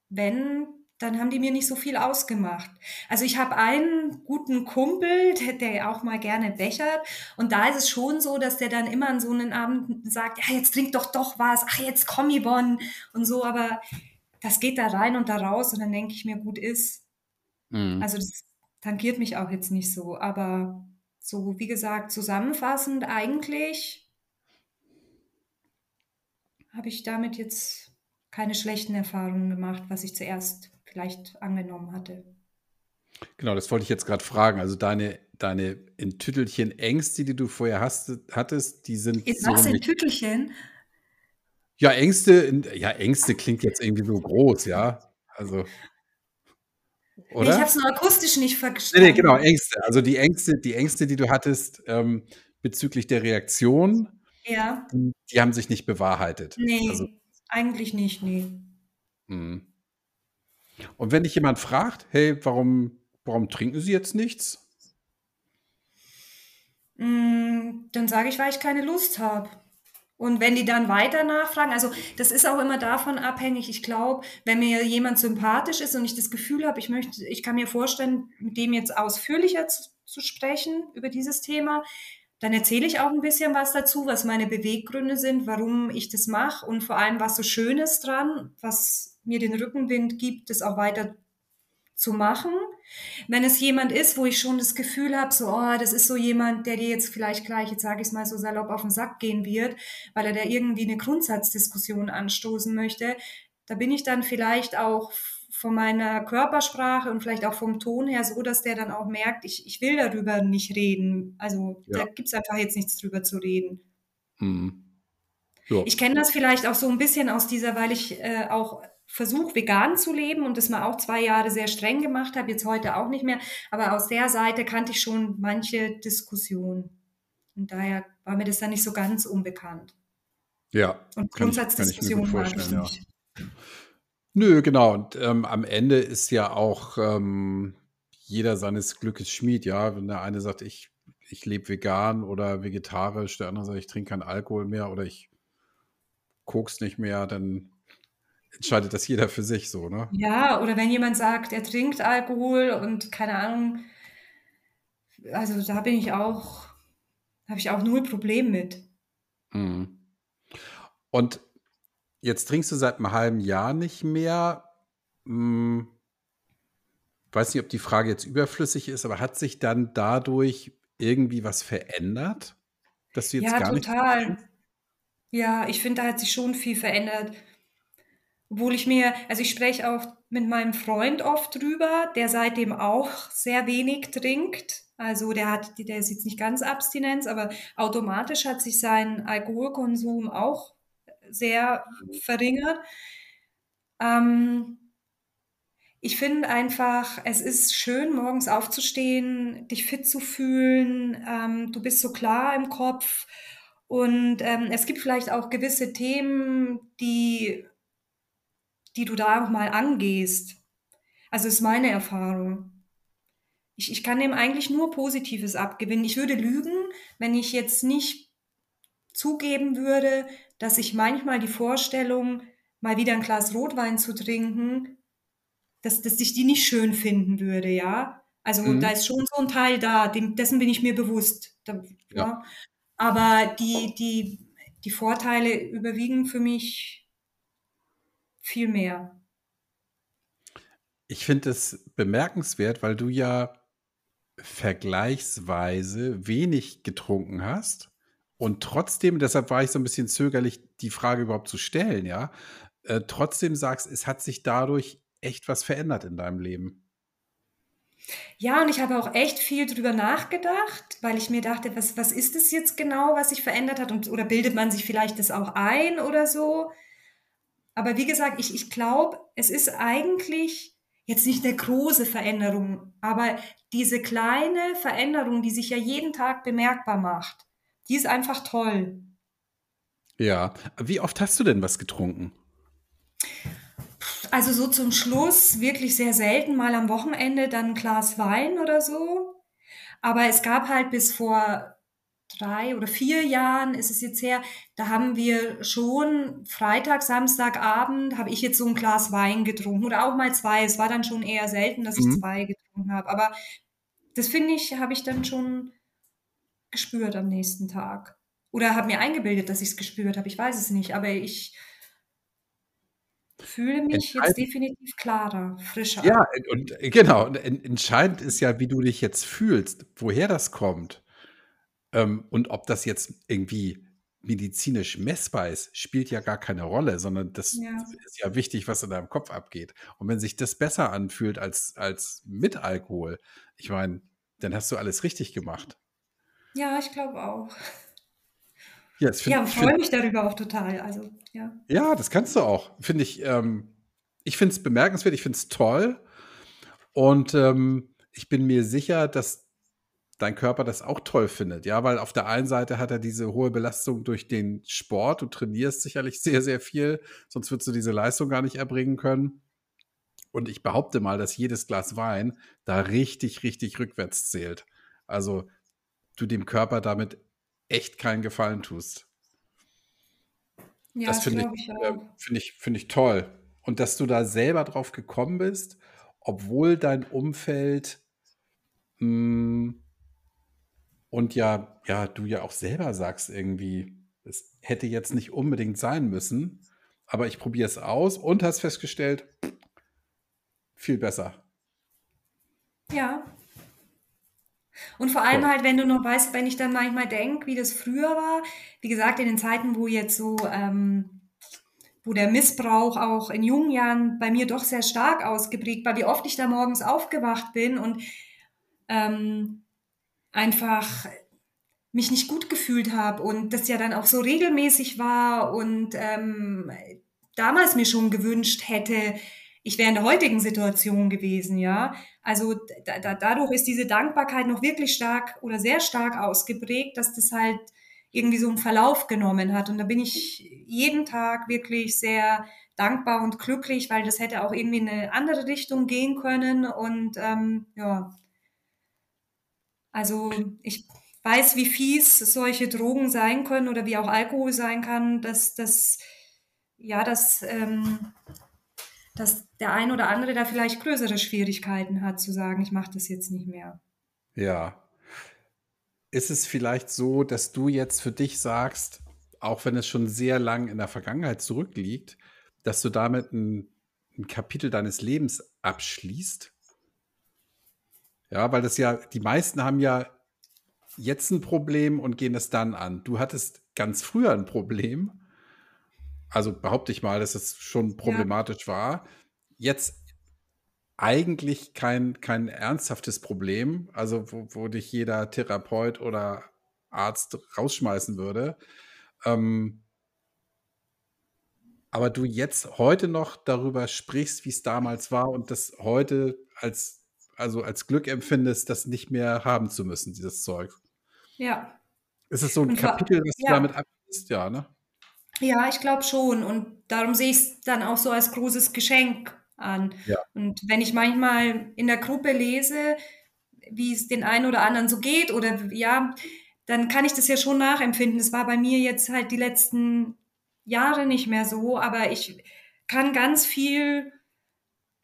wenn, dann haben die mir nicht so viel ausgemacht. Also ich habe einen guten Kumpel, <laughs> der, der, auch mal gerne bechert. Und da ist es schon so, dass der dann immer an so einen Abend sagt, ja, jetzt trink doch doch was, ach, jetzt komm, Yvonne und so. Aber das geht da rein und da raus und dann denke ich mir, gut ist. Mhm. Also das tangiert mich auch jetzt nicht so. Aber so, wie gesagt, zusammenfassend eigentlich habe ich damit jetzt keine schlechten Erfahrungen gemacht, was ich zuerst vielleicht angenommen hatte. Genau, das wollte ich jetzt gerade fragen. Also deine, deine in Tüttelchen Ängste, die du vorher hast, hattest, die sind. Ist so was in Tüttelchen? Ja, Ängste, ja, Ängste klingt jetzt irgendwie so groß, ja. Also. Oder? Nee, ich habe es nur akustisch nicht verstanden. Nee, nee, genau, Ängste. Also die Ängste, die Ängste, die du hattest ähm, bezüglich der Reaktion, ja. die, die, haben sich nicht bewahrheitet. Nee, also, eigentlich nicht, nee. Mh. Und wenn dich jemand fragt, hey, warum, warum trinken Sie jetzt nichts? Mm, dann sage ich, weil ich keine Lust habe. Und wenn die dann weiter nachfragen, also das ist auch immer davon abhängig. Ich glaube, wenn mir jemand sympathisch ist und ich das Gefühl habe, ich möchte, ich kann mir vorstellen, mit dem jetzt ausführlicher zu, zu sprechen über dieses Thema, dann erzähle ich auch ein bisschen was dazu, was meine Beweggründe sind, warum ich das mache und vor allem, was so Schönes dran, was mir den Rückenwind gibt, das auch weiter zu machen. Wenn es jemand ist, wo ich schon das Gefühl habe, so, oh, das ist so jemand, der dir jetzt vielleicht gleich, jetzt sage ich es mal so salopp, auf den Sack gehen wird, weil er da irgendwie eine Grundsatzdiskussion anstoßen möchte, da bin ich dann vielleicht auch von meiner Körpersprache und vielleicht auch vom Ton her so, dass der dann auch merkt, ich, ich will darüber nicht reden. Also ja. da gibt es einfach jetzt nichts drüber zu reden. Mhm. Ja. Ich kenne das vielleicht auch so ein bisschen aus dieser, weil ich äh, auch versuche, vegan zu leben und das mal auch zwei Jahre sehr streng gemacht habe, jetzt heute auch nicht mehr. Aber aus der Seite kannte ich schon manche Diskussionen. Und daher war mir das dann nicht so ganz unbekannt. Ja. Und Grundsatzdiskussionen mag ich nicht. Ja. Nö, genau. Und ähm, am Ende ist ja auch ähm, jeder seines Glückes Schmied, ja. Wenn der eine sagt, ich, ich lebe vegan oder vegetarisch, der andere sagt, ich trinke keinen Alkohol mehr oder ich koks nicht mehr, dann entscheidet das jeder für sich so, ne? Ja, oder wenn jemand sagt, er trinkt Alkohol und keine Ahnung, also da bin ich auch, habe ich auch null Problem mit. Mhm. Und jetzt trinkst du seit einem halben Jahr nicht mehr. Hm, weiß nicht, ob die Frage jetzt überflüssig ist, aber hat sich dann dadurch irgendwie was verändert? Dass du jetzt ja, gar total. Nicht ja, ich finde, da hat sich schon viel verändert. Obwohl ich mir, also ich spreche auch mit meinem Freund oft drüber, der seitdem auch sehr wenig trinkt. Also der hat, der ist jetzt nicht ganz Abstinenz, aber automatisch hat sich sein Alkoholkonsum auch sehr verringert. Ähm, ich finde einfach, es ist schön, morgens aufzustehen, dich fit zu fühlen. Ähm, du bist so klar im Kopf. Und ähm, es gibt vielleicht auch gewisse Themen, die die du da auch mal angehst. Also ist meine Erfahrung. Ich, ich kann dem eigentlich nur Positives abgewinnen. Ich würde lügen, wenn ich jetzt nicht zugeben würde, dass ich manchmal die Vorstellung, mal wieder ein Glas Rotwein zu trinken, dass, dass ich die nicht schön finden würde, ja. Also mhm. da ist schon so ein Teil da, dem, dessen bin ich mir bewusst. Da, ja. ja. Aber die, die, die Vorteile überwiegen für mich viel mehr. Ich finde es bemerkenswert, weil du ja vergleichsweise wenig getrunken hast und trotzdem, deshalb war ich so ein bisschen zögerlich, die Frage überhaupt zu stellen, ja, äh, trotzdem sagst, es hat sich dadurch echt was verändert in deinem Leben. Ja, und ich habe auch echt viel drüber nachgedacht, weil ich mir dachte, was, was ist es jetzt genau, was sich verändert hat? Und, oder bildet man sich vielleicht das auch ein oder so? Aber wie gesagt, ich, ich glaube, es ist eigentlich jetzt nicht eine große Veränderung, aber diese kleine Veränderung, die sich ja jeden Tag bemerkbar macht, die ist einfach toll. Ja. Wie oft hast du denn was getrunken? Also so zum Schluss wirklich sehr selten, mal am Wochenende dann ein Glas Wein oder so. Aber es gab halt bis vor drei oder vier Jahren ist es jetzt her, da haben wir schon Freitag, Samstagabend, habe ich jetzt so ein Glas Wein getrunken oder auch mal zwei. Es war dann schon eher selten, dass ich Mhm. zwei getrunken habe. Aber das finde ich, habe ich dann schon gespürt am nächsten Tag. Oder habe mir eingebildet, dass ich es gespürt habe. Ich weiß es nicht, aber ich fühle mich jetzt definitiv klarer, frischer. Ja, und äh, genau, und entscheidend ist ja, wie du dich jetzt fühlst, woher das kommt. Ähm, und ob das jetzt irgendwie medizinisch messbar ist, spielt ja gar keine Rolle, sondern das Ja. ist ja wichtig, was in deinem Kopf abgeht. Und wenn sich das besser anfühlt als als mit Alkohol, ich meine, dann hast du alles richtig gemacht. Ja, ich glaube auch. Ja, das Ja, ich freue mich darüber auch total. Also, ja. ja, das kannst du auch. Finde ich, ähm ich finde es bemerkenswert, ich finde es toll und, ähm, ich bin mir sicher, dass dein Körper das auch toll findet, ja, weil auf der einen Seite hat er diese hohe Belastung durch den Sport. Du trainierst sicherlich <laughs> sehr, sehr viel, sonst würdest du diese Leistung gar nicht erbringen können. Und ich behaupte mal, dass jedes Glas Wein da richtig, richtig rückwärts zählt. Also, du dem Körper damit echt keinen Gefallen tust. Ja, Das finde ich, ich äh, finde ich, finde ich toll. Und dass du da selber drauf gekommen bist, obwohl dein Umfeld hm, und ja, ja, du ja auch selber sagst irgendwie, es hätte jetzt nicht unbedingt sein müssen, aber ich probiere es aus und hast festgestellt, viel besser. Ja. Und vor allem halt, wenn du noch weißt, wenn ich dann manchmal denke, wie das früher war, wie gesagt, in den Zeiten, wo jetzt so, ähm, wo der Missbrauch auch in jungen Jahren bei mir doch sehr stark ausgeprägt war, wie oft ich da morgens aufgewacht bin und ähm, einfach mich nicht gut gefühlt habe und das ja dann auch so regelmäßig war und ähm, damals mir schon gewünscht hätte, ich wäre in der heutigen Situation gewesen, ja. Also da, da, dadurch ist diese Dankbarkeit noch wirklich stark oder sehr stark ausgeprägt, dass das halt irgendwie so einen Verlauf genommen hat. Und da bin ich jeden Tag wirklich sehr dankbar und glücklich, weil das hätte auch irgendwie in eine andere Richtung gehen können. Und ähm, ja, also ich weiß, wie fies solche Drogen sein können oder wie auch Alkohol sein kann, dass das, ja, dass, ähm, dass der ein oder andere da vielleicht größere Schwierigkeiten hat, zu sagen, ich mache das jetzt nicht mehr. Ja. Ist es vielleicht so, dass du jetzt für dich sagst, auch wenn es schon sehr lang in der Vergangenheit zurückliegt, dass du damit ein, ein Kapitel deines Lebens abschließt? Ja, weil das ja, die meisten haben ja jetzt ein Problem und gehen es dann an. Du hattest ganz früher ein Problem. Also behaupte ich mal, dass es schon Ja, problematisch war. Jetzt eigentlich kein, kein ernsthaftes Problem, also wo, wo dich jeder Therapeut oder Arzt rausschmeißen würde. Ähm, aber du jetzt heute noch darüber sprichst, wie es damals war und das heute als, also als Glück empfindest, das nicht mehr haben zu müssen, dieses Zeug. ja. Ist es so ein Und Kapitel, was du ja, damit abschließt? Ja, ne? Ja, ich glaube schon. Und darum sehe ich es dann auch so als großes Geschenk an. Ja. Und wenn ich manchmal in der Gruppe lese, wie es den einen oder anderen so geht, oder ja, dann kann ich das ja schon nachempfinden. Das war bei mir jetzt halt die letzten Jahre nicht mehr so, aber ich kann ganz viel,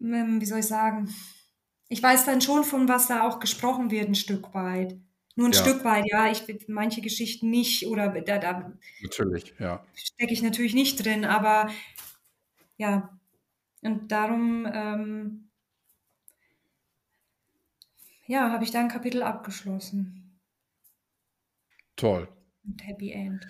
ähm, wie soll ich sagen, ich weiß dann schon, von was da auch gesprochen wird, ein Stück weit. Nur ein Ja, Stück weit, ja. Ich manche Geschichten nicht oder da, da natürlich, ja. stecke ich natürlich nicht drin, aber ja. Und darum, ähm, ja, habe ich da ein Kapitel abgeschlossen. Toll. Mit Happy End.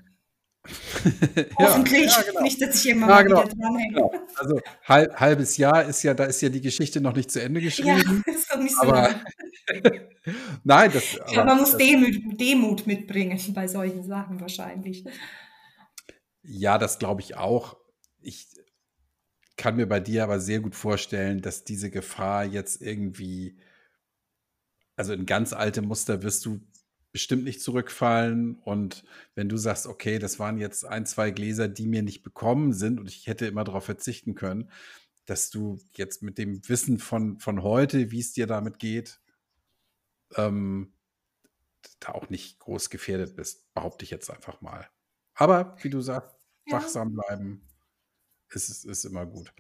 <laughs> Ja, Hoffentlich. ja, genau. Nicht, dass ich immer Ja, mal genau. wieder dranhänge. Genau. Also halb, halbes Jahr ist ja, da ist ja die Geschichte noch nicht zu Ende Ja, geschrieben, <laughs> ist doch nicht so aber. <laughs> Nein, das. Ja, man muss Demut, Demut mitbringen bei solchen Sachen wahrscheinlich. Ja, das glaube ich auch. Ich kann mir bei dir aber sehr gut vorstellen, dass diese Gefahr jetzt irgendwie, also in ganz alte Muster wirst du bestimmt nicht zurückfallen. Und wenn du sagst, okay, das waren jetzt ein, zwei Gläser, die mir nicht bekommen sind und ich hätte immer darauf verzichten können, dass du jetzt mit dem Wissen von, von heute, wie es dir damit geht, ähm, da auch nicht groß gefährdet bist, behaupte ich jetzt einfach mal. Aber wie du sagst, ja. wachsam bleiben ist, ist immer gut.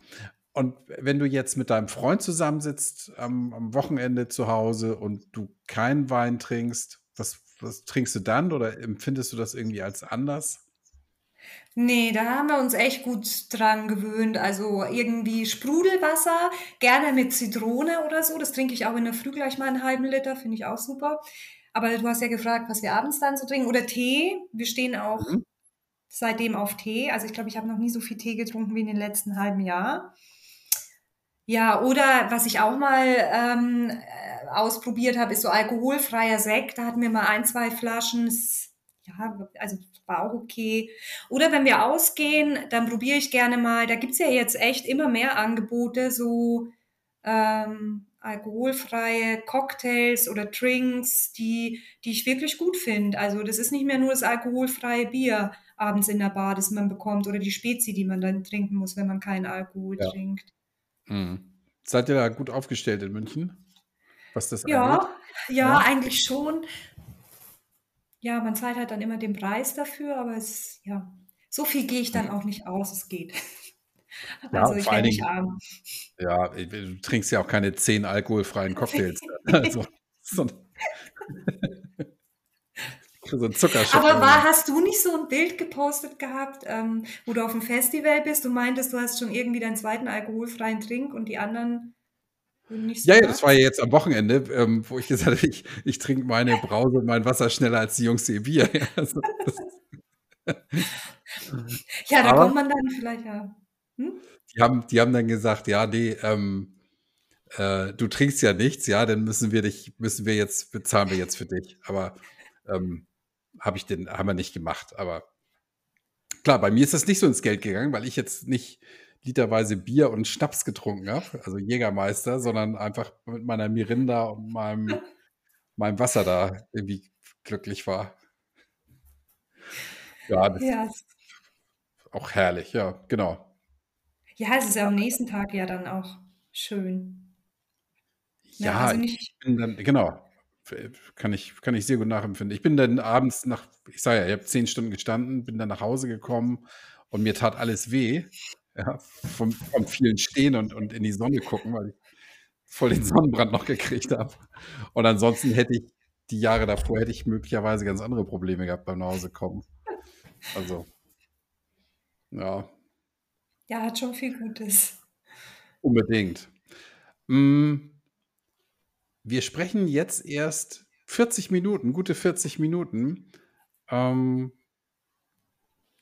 Und wenn du jetzt mit deinem Freund zusammensitzt am, am Wochenende zu Hause und du keinen Wein trinkst, was, was trinkst du dann oder empfindest du das irgendwie als anders? Nee, da haben wir uns echt gut dran gewöhnt. Also irgendwie Sprudelwasser, gerne mit Zitrone oder so. Das trinke ich auch in der Früh gleich mal einen halben Liter, finde ich auch super. Aber du hast ja gefragt, was wir abends dann so trinken. Oder Tee. Wir stehen auch mhm. seitdem auf Tee. Also ich glaube, ich habe noch nie so viel Tee getrunken wie in den letzten halben Jahr. Ja, oder was ich auch mal ähm, äh, ausprobiert habe, ist so alkoholfreier Sekt. Da hatten wir mal ein, zwei Flaschen. Ja, also war auch okay. Oder wenn wir ausgehen, dann probiere ich gerne mal, da gibt's ja jetzt echt immer mehr Angebote, so ähm, alkoholfreie Cocktails oder Drinks, die, die ich wirklich gut finde. Also das ist nicht mehr nur das alkoholfreie Bier abends in der Bar, das man bekommt, oder die Spezi, die man dann trinken muss, wenn man keinen Alkohol ja. trinkt. Mhm. Seid ihr da gut aufgestellt in München? Was das ja, angeht? Ja, ja, eigentlich schon ja, man zahlt halt dann immer den Preis dafür, aber es, ja, so viel gehe ich dann auch nicht aus, es geht. <laughs> Ja, also ich nicht arm. Ja, du trinkst ja auch keine zehn alkoholfreien Cocktails. <laughs> <laughs> also, so, <laughs> so ein Zuckerschock. Aber war, hast du nicht so ein Bild gepostet gehabt, ähm, wo du auf dem Festival bist? Du meintest, du hast schon irgendwie deinen zweiten alkoholfreien Trink und die anderen so ja, ja, das war ja jetzt am Wochenende, ähm, wo ich gesagt habe, ich, ich trinke meine Brause und mein Wasser schneller als die Jungs ihr Bier. <laughs> Ja, also, <laughs> ja da Aber, kommt man dann vielleicht ja. Hm? Die, haben, die haben dann gesagt, ja, nee, ähm, äh, du trinkst ja nichts, ja, dann müssen wir dich, müssen wir jetzt, bezahlen wir jetzt für dich. Aber ähm, habe ich den, haben wir nicht gemacht. Aber klar, bei mir ist das nicht so ins Geld gegangen, weil ich jetzt nicht literweise Bier und Schnaps getrunken habe, also Jägermeister, sondern einfach mit meiner Mirinda und meinem, <laughs> meinem Wasser da irgendwie glücklich war. Ja, das ja. ist auch herrlich, ja, genau. Ja, es ist ja am nächsten Tag ja dann auch schön. Ja, ja also ich bin dann, genau, kann ich, kann ich sehr gut nachempfinden. Ich bin dann abends nach, ich sage ja, ich habe zehn Stunden gestanden, bin dann nach Hause gekommen und mir tat alles weh. Ja, vom, vom vielen Stehen und, und in die Sonne gucken, weil ich voll den Sonnenbrand noch gekriegt habe. Und ansonsten hätte ich die Jahre davor hätte ich möglicherweise ganz andere Probleme gehabt beim Nachhausekommen. Also, ja. Ja, hat schon viel Gutes. Unbedingt. Mm, wir sprechen jetzt erst 40 Minuten, gute 40 Minuten. Ähm,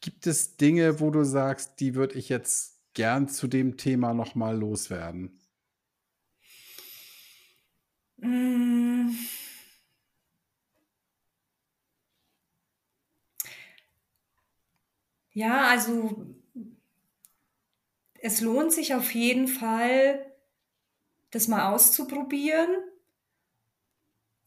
Gibt es Dinge, wo du sagst, die würde ich jetzt gern zu dem Thema noch mal loswerden? Hm. Ja, also es lohnt sich auf jeden Fall, das mal auszuprobieren.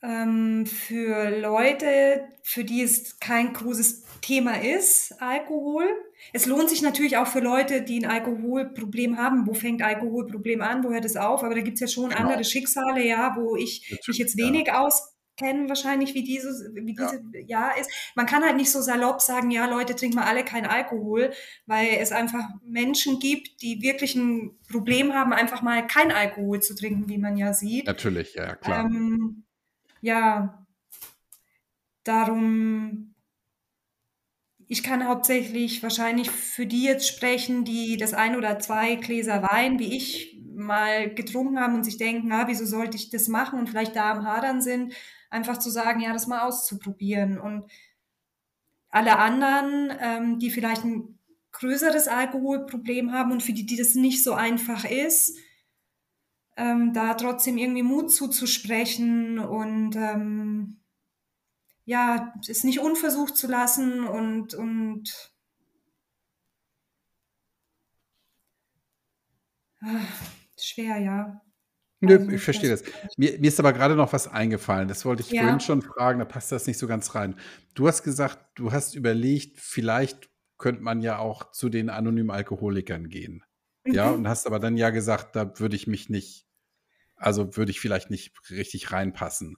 Ähm, für Leute, für die es kein großes Thema ist, Alkohol. Es lohnt sich natürlich auch für Leute, die ein Alkoholproblem haben. Wo fängt Alkoholproblem an? Wo hört es auf? Aber da gibt es ja schon genau. andere Schicksale, ja, wo ich mich jetzt wenig ja. auskenne, wahrscheinlich, wie dieses, wie diese ja. Jahr ist. Man kann halt nicht so salopp sagen, ja, Leute, trinken mal alle keinen Alkohol, weil es einfach Menschen gibt, die wirklich ein Problem haben, einfach mal kein Alkohol zu trinken, wie man ja sieht. Natürlich, ja, klar. Ähm, ja, darum, ich kann hauptsächlich wahrscheinlich für die jetzt sprechen, die das ein oder zwei Gläser Wein, wie ich mal getrunken haben und sich denken, ah, wieso sollte ich das machen und vielleicht da am Hadern sind, einfach zu sagen, ja, das mal auszuprobieren. Und alle anderen, ähm, die vielleicht ein größeres Alkoholproblem haben und für die, die das nicht so einfach ist, ähm, da trotzdem irgendwie Mut zuzusprechen und ähm, ja, es nicht unversucht zu lassen und, und ach, schwer, ja. Nö, also, ich verstehe das. Mir, mir, ist aber gerade noch was eingefallen. Das wollte ich ja. vorhin schon fragen, da passt das nicht so ganz rein. Du hast gesagt, du hast überlegt, vielleicht könnte man ja auch zu den anonymen Alkoholikern gehen. Mhm. Ja, und hast aber dann ja gesagt, da würde ich mich nicht, also würde ich vielleicht nicht richtig reinpassen.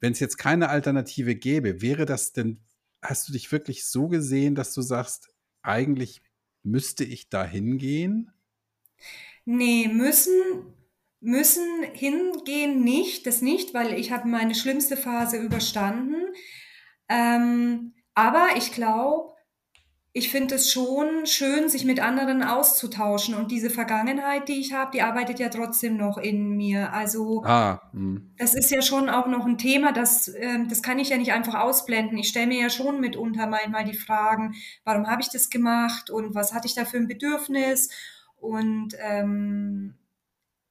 Wenn es jetzt keine Alternative gäbe, wäre das denn, hast du dich wirklich so gesehen, dass du sagst, eigentlich müsste ich da hingehen? Nee, müssen müssen hingehen nicht, das nicht, weil ich habe meine schlimmste Phase überstanden. Ähm, aber ich glaube, ich finde es schon schön, sich mit anderen auszutauschen. Und diese Vergangenheit, die ich habe, die arbeitet ja trotzdem noch in mir. Also ah, hm. das ist ja schon auch noch ein Thema, das, ähm, das kann ich ja nicht einfach ausblenden. Ich stelle mir ja schon mitunter manchmal die Fragen, warum habe ich das gemacht und was hatte ich da für ein Bedürfnis? Und ähm,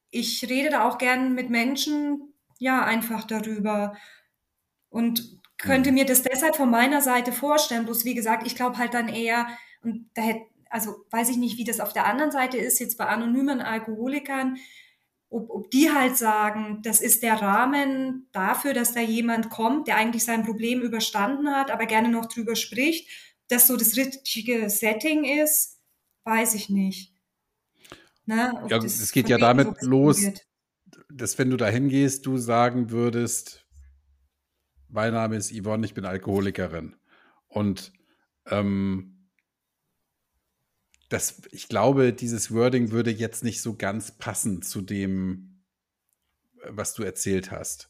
ich rede da auch gern mit Menschen, ja, einfach darüber und könnte mhm. mir das deshalb von meiner Seite vorstellen. Bloß wie gesagt, ich glaube halt dann eher, und da hätte, also weiß ich nicht, wie das auf der anderen Seite ist, jetzt bei anonymen Alkoholikern, ob, ob die halt sagen, das ist der Rahmen dafür, dass da jemand kommt, der eigentlich sein Problem überstanden hat, aber gerne noch drüber spricht, dass so das richtige Setting ist, weiß ich nicht. Ne? Ja, es geht ja damit los, dass wenn du da hingehst, du sagen würdest, mein Name ist Yvonne, ich bin Alkoholikerin. Und ähm, das, ich glaube, dieses Wording würde jetzt nicht so ganz passen zu dem, was du erzählt hast.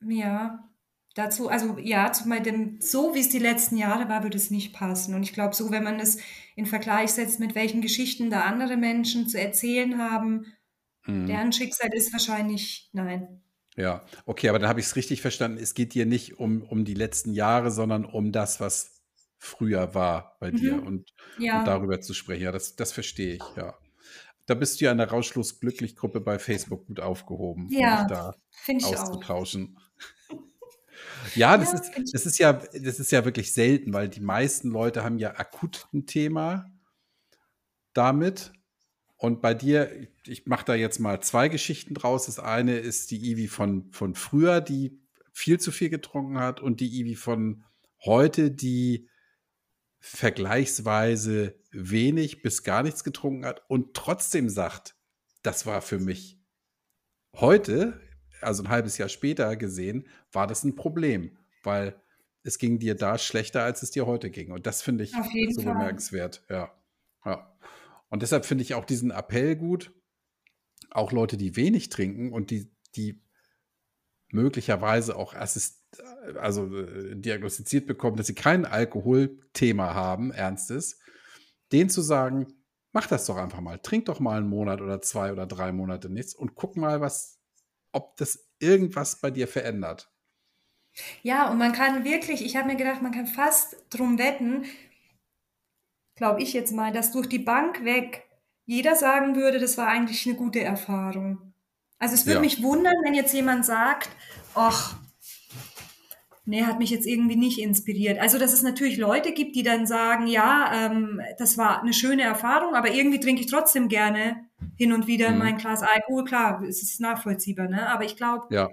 Ja, dazu, also ja, zu dem, so wie es die letzten Jahre war, würde es nicht passen. Und ich glaube, so, wenn man das in Vergleich setzt, mit welchen Geschichten da andere Menschen zu erzählen haben, mhm. deren Schicksal ist wahrscheinlich nein. Ja, okay, aber dann habe ich es richtig verstanden. Es geht dir nicht um, um die letzten Jahre, sondern um das, was früher war bei mhm. dir und, ja. und, darüber zu sprechen. Ja, das, das verstehe ich, ja. Da bist du ja in der Rauschluss-Glücklich-Gruppe bei Facebook gut aufgehoben, ja, da finde ich auszutauschen. Auch. <laughs> Ja, das, ja, ist, das, ist ja, das ist ja wirklich selten, weil die meisten Leute haben ja akut ein Thema damit. Und bei dir, ich mache da jetzt mal zwei Geschichten draus. Das eine ist die Ivi von, von früher, die viel zu viel getrunken hat, und die Ivi von heute, die vergleichsweise wenig bis gar nichts getrunken hat und trotzdem sagt, das war für mich heute also ein halbes Jahr später gesehen, war das ein Problem, weil es ging dir da schlechter, als es dir heute ging. Und das finde ich so Fall. bemerkenswert. Ja. ja. Und deshalb finde ich auch diesen Appell gut, auch Leute, die wenig trinken und die, die möglicherweise auch assist also äh, diagnostiziert bekommen, dass sie kein Alkoholthema haben, ernstes, denen zu sagen, mach das doch einfach mal, trink doch mal einen Monat oder zwei oder drei Monate nichts und guck mal, was ob das irgendwas bei dir verändert. Ja, und man kann wirklich, ich habe mir gedacht, man kann fast drum wetten, glaube ich jetzt mal, dass durch die Bank weg jeder sagen würde, das war eigentlich eine gute Erfahrung. Also es würde ja. mich wundern, wenn jetzt jemand sagt, ach, nee, hat mich jetzt irgendwie nicht inspiriert. Also, dass es natürlich Leute gibt, die dann sagen, ja, ähm, das war eine schöne Erfahrung, aber irgendwie trinke ich trotzdem gerne hin und wieder mhm. mein Glas Alkohol. Klar, es ist nachvollziehbar, ne? Aber ich glaube, ja.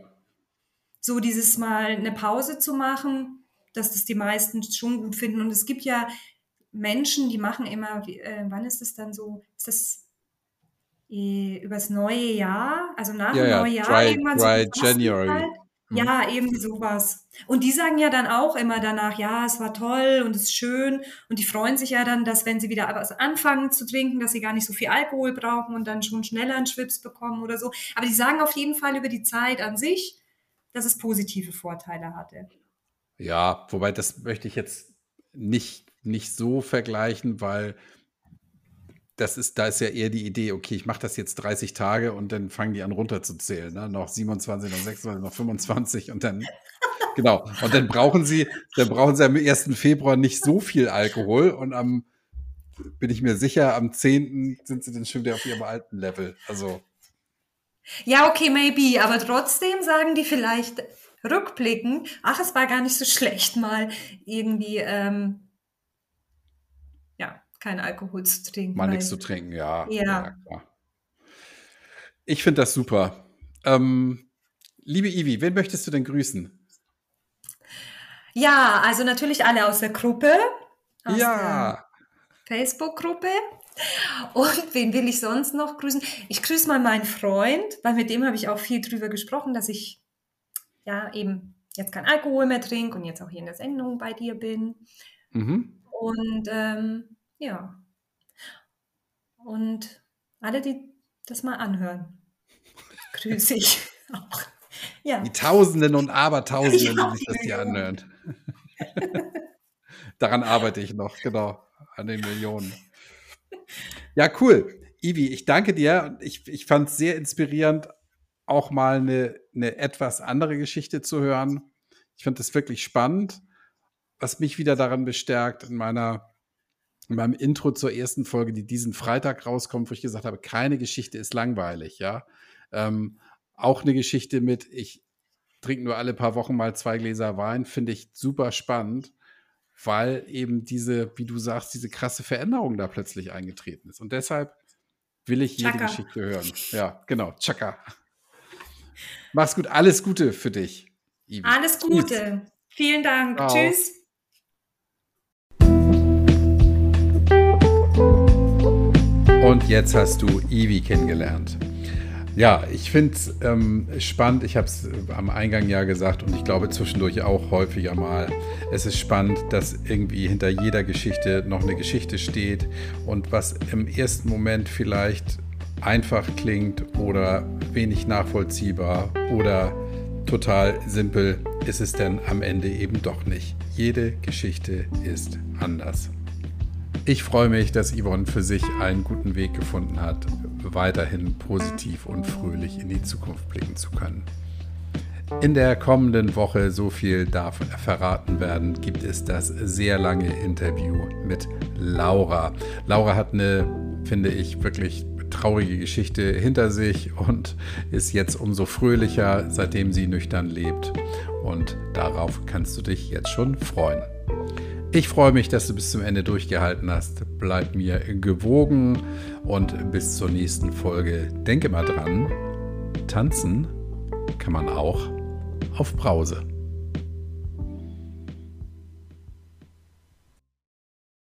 so dieses Mal eine Pause zu machen, dass das die meisten schon gut finden. Und es gibt ja Menschen, die machen immer, äh, wann ist das dann so? Ist das äh, übers neue Jahr, also nach ja, dem ja. Neujahr dry, irgendwann dry so January. Halt. Ja, eben sowas. Und die sagen ja dann auch immer danach, ja, es war toll und es ist schön. Und die freuen sich ja dann, dass wenn sie wieder was anfangen zu trinken, dass sie gar nicht so viel Alkohol brauchen und dann schon schneller einen Schwips bekommen oder so. Aber die sagen auf jeden Fall über die Zeit an sich, dass es positive Vorteile hatte. Ja, wobei das möchte ich jetzt nicht, nicht so vergleichen, weil das ist, da ist ja eher die Idee, okay, ich mache das jetzt 30 Tage und dann fangen die an runterzuzählen. Ne? Noch 27, noch 26, noch 25 und dann, <laughs> genau. Und dann brauchen sie, dann brauchen sie am 1. Februar nicht so viel Alkohol und am, bin ich mir sicher, am 10. sind sie dann schon wieder auf ihrem alten Level. Also. Ja, okay, maybe, aber trotzdem sagen die vielleicht rückblicken, ach, es war gar nicht so <laughs> schlecht, mal irgendwie, ähm, ja, kein Alkohol zu trinken. Mal nichts zu trinken, ja. Ja. ja ich finde das super. Ähm, liebe Ivi, wen möchtest du denn grüßen? Ja, also natürlich alle aus der Gruppe. Aus ja. Facebook-Gruppe. Und wen will ich sonst noch grüßen? Ich grüße mal meinen Freund, weil mit dem habe ich auch viel drüber gesprochen, dass ich ja eben jetzt kein Alkohol mehr trinke und jetzt auch hier in der Sendung bei dir bin. Mhm. Und ähm, ja. Und alle, die das mal anhören, <laughs> grüße ich auch. Ja. Die Tausenden und Abertausenden, die sich das hier anhören. <laughs> Daran arbeite ich noch, genau, an den Millionen. Ja, cool. Ivi, ich danke dir. Ich, ich fand es sehr inspirierend, auch mal eine, eine etwas andere Geschichte zu hören. Ich fand es wirklich spannend, was mich wieder daran bestärkt, in meiner in meinem Intro zur ersten Folge, die diesen Freitag rauskommt, wo ich gesagt habe, keine Geschichte ist langweilig, ja. Ähm, auch eine Geschichte mit, ich trinke nur alle paar Wochen mal zwei Gläser Wein, finde ich super spannend weil eben diese, wie du sagst, diese krasse Veränderung da plötzlich eingetreten ist. Und deshalb will ich jede Chaka. Geschichte hören. Ja, genau. Chaka. Mach's gut. Alles Gute für dich. Ivi. Alles Gute. Tschüss. Vielen Dank. Ciao. Tschüss. Und jetzt hast du Ivi kennengelernt. Ja, ich finde es ähm, spannend. Ich habe es äh, am Eingang ja gesagt und ich glaube zwischendurch auch häufiger mal. Es ist spannend, dass irgendwie hinter jeder Geschichte noch eine Geschichte steht und was im ersten Moment vielleicht einfach klingt oder wenig nachvollziehbar oder total simpel, ist es denn am Ende eben doch nicht. Jede Geschichte ist anders. Ich freue mich, dass Yvonne für sich einen guten Weg gefunden hat, weiterhin positiv und fröhlich in die Zukunft blicken zu können. In der kommenden Woche, so viel darf verraten werden, gibt es das sehr lange Interview mit Laura. Laura hat eine, finde ich, wirklich traurige Geschichte hinter sich und ist jetzt umso fröhlicher, seitdem sie nüchtern lebt. Und darauf kannst du dich jetzt schon freuen. Ich freue mich, dass du bis zum Ende durchgehalten hast. Bleib mir gewogen und bis zur nächsten Folge. Denke mal dran, tanzen kann man auch auf Brause.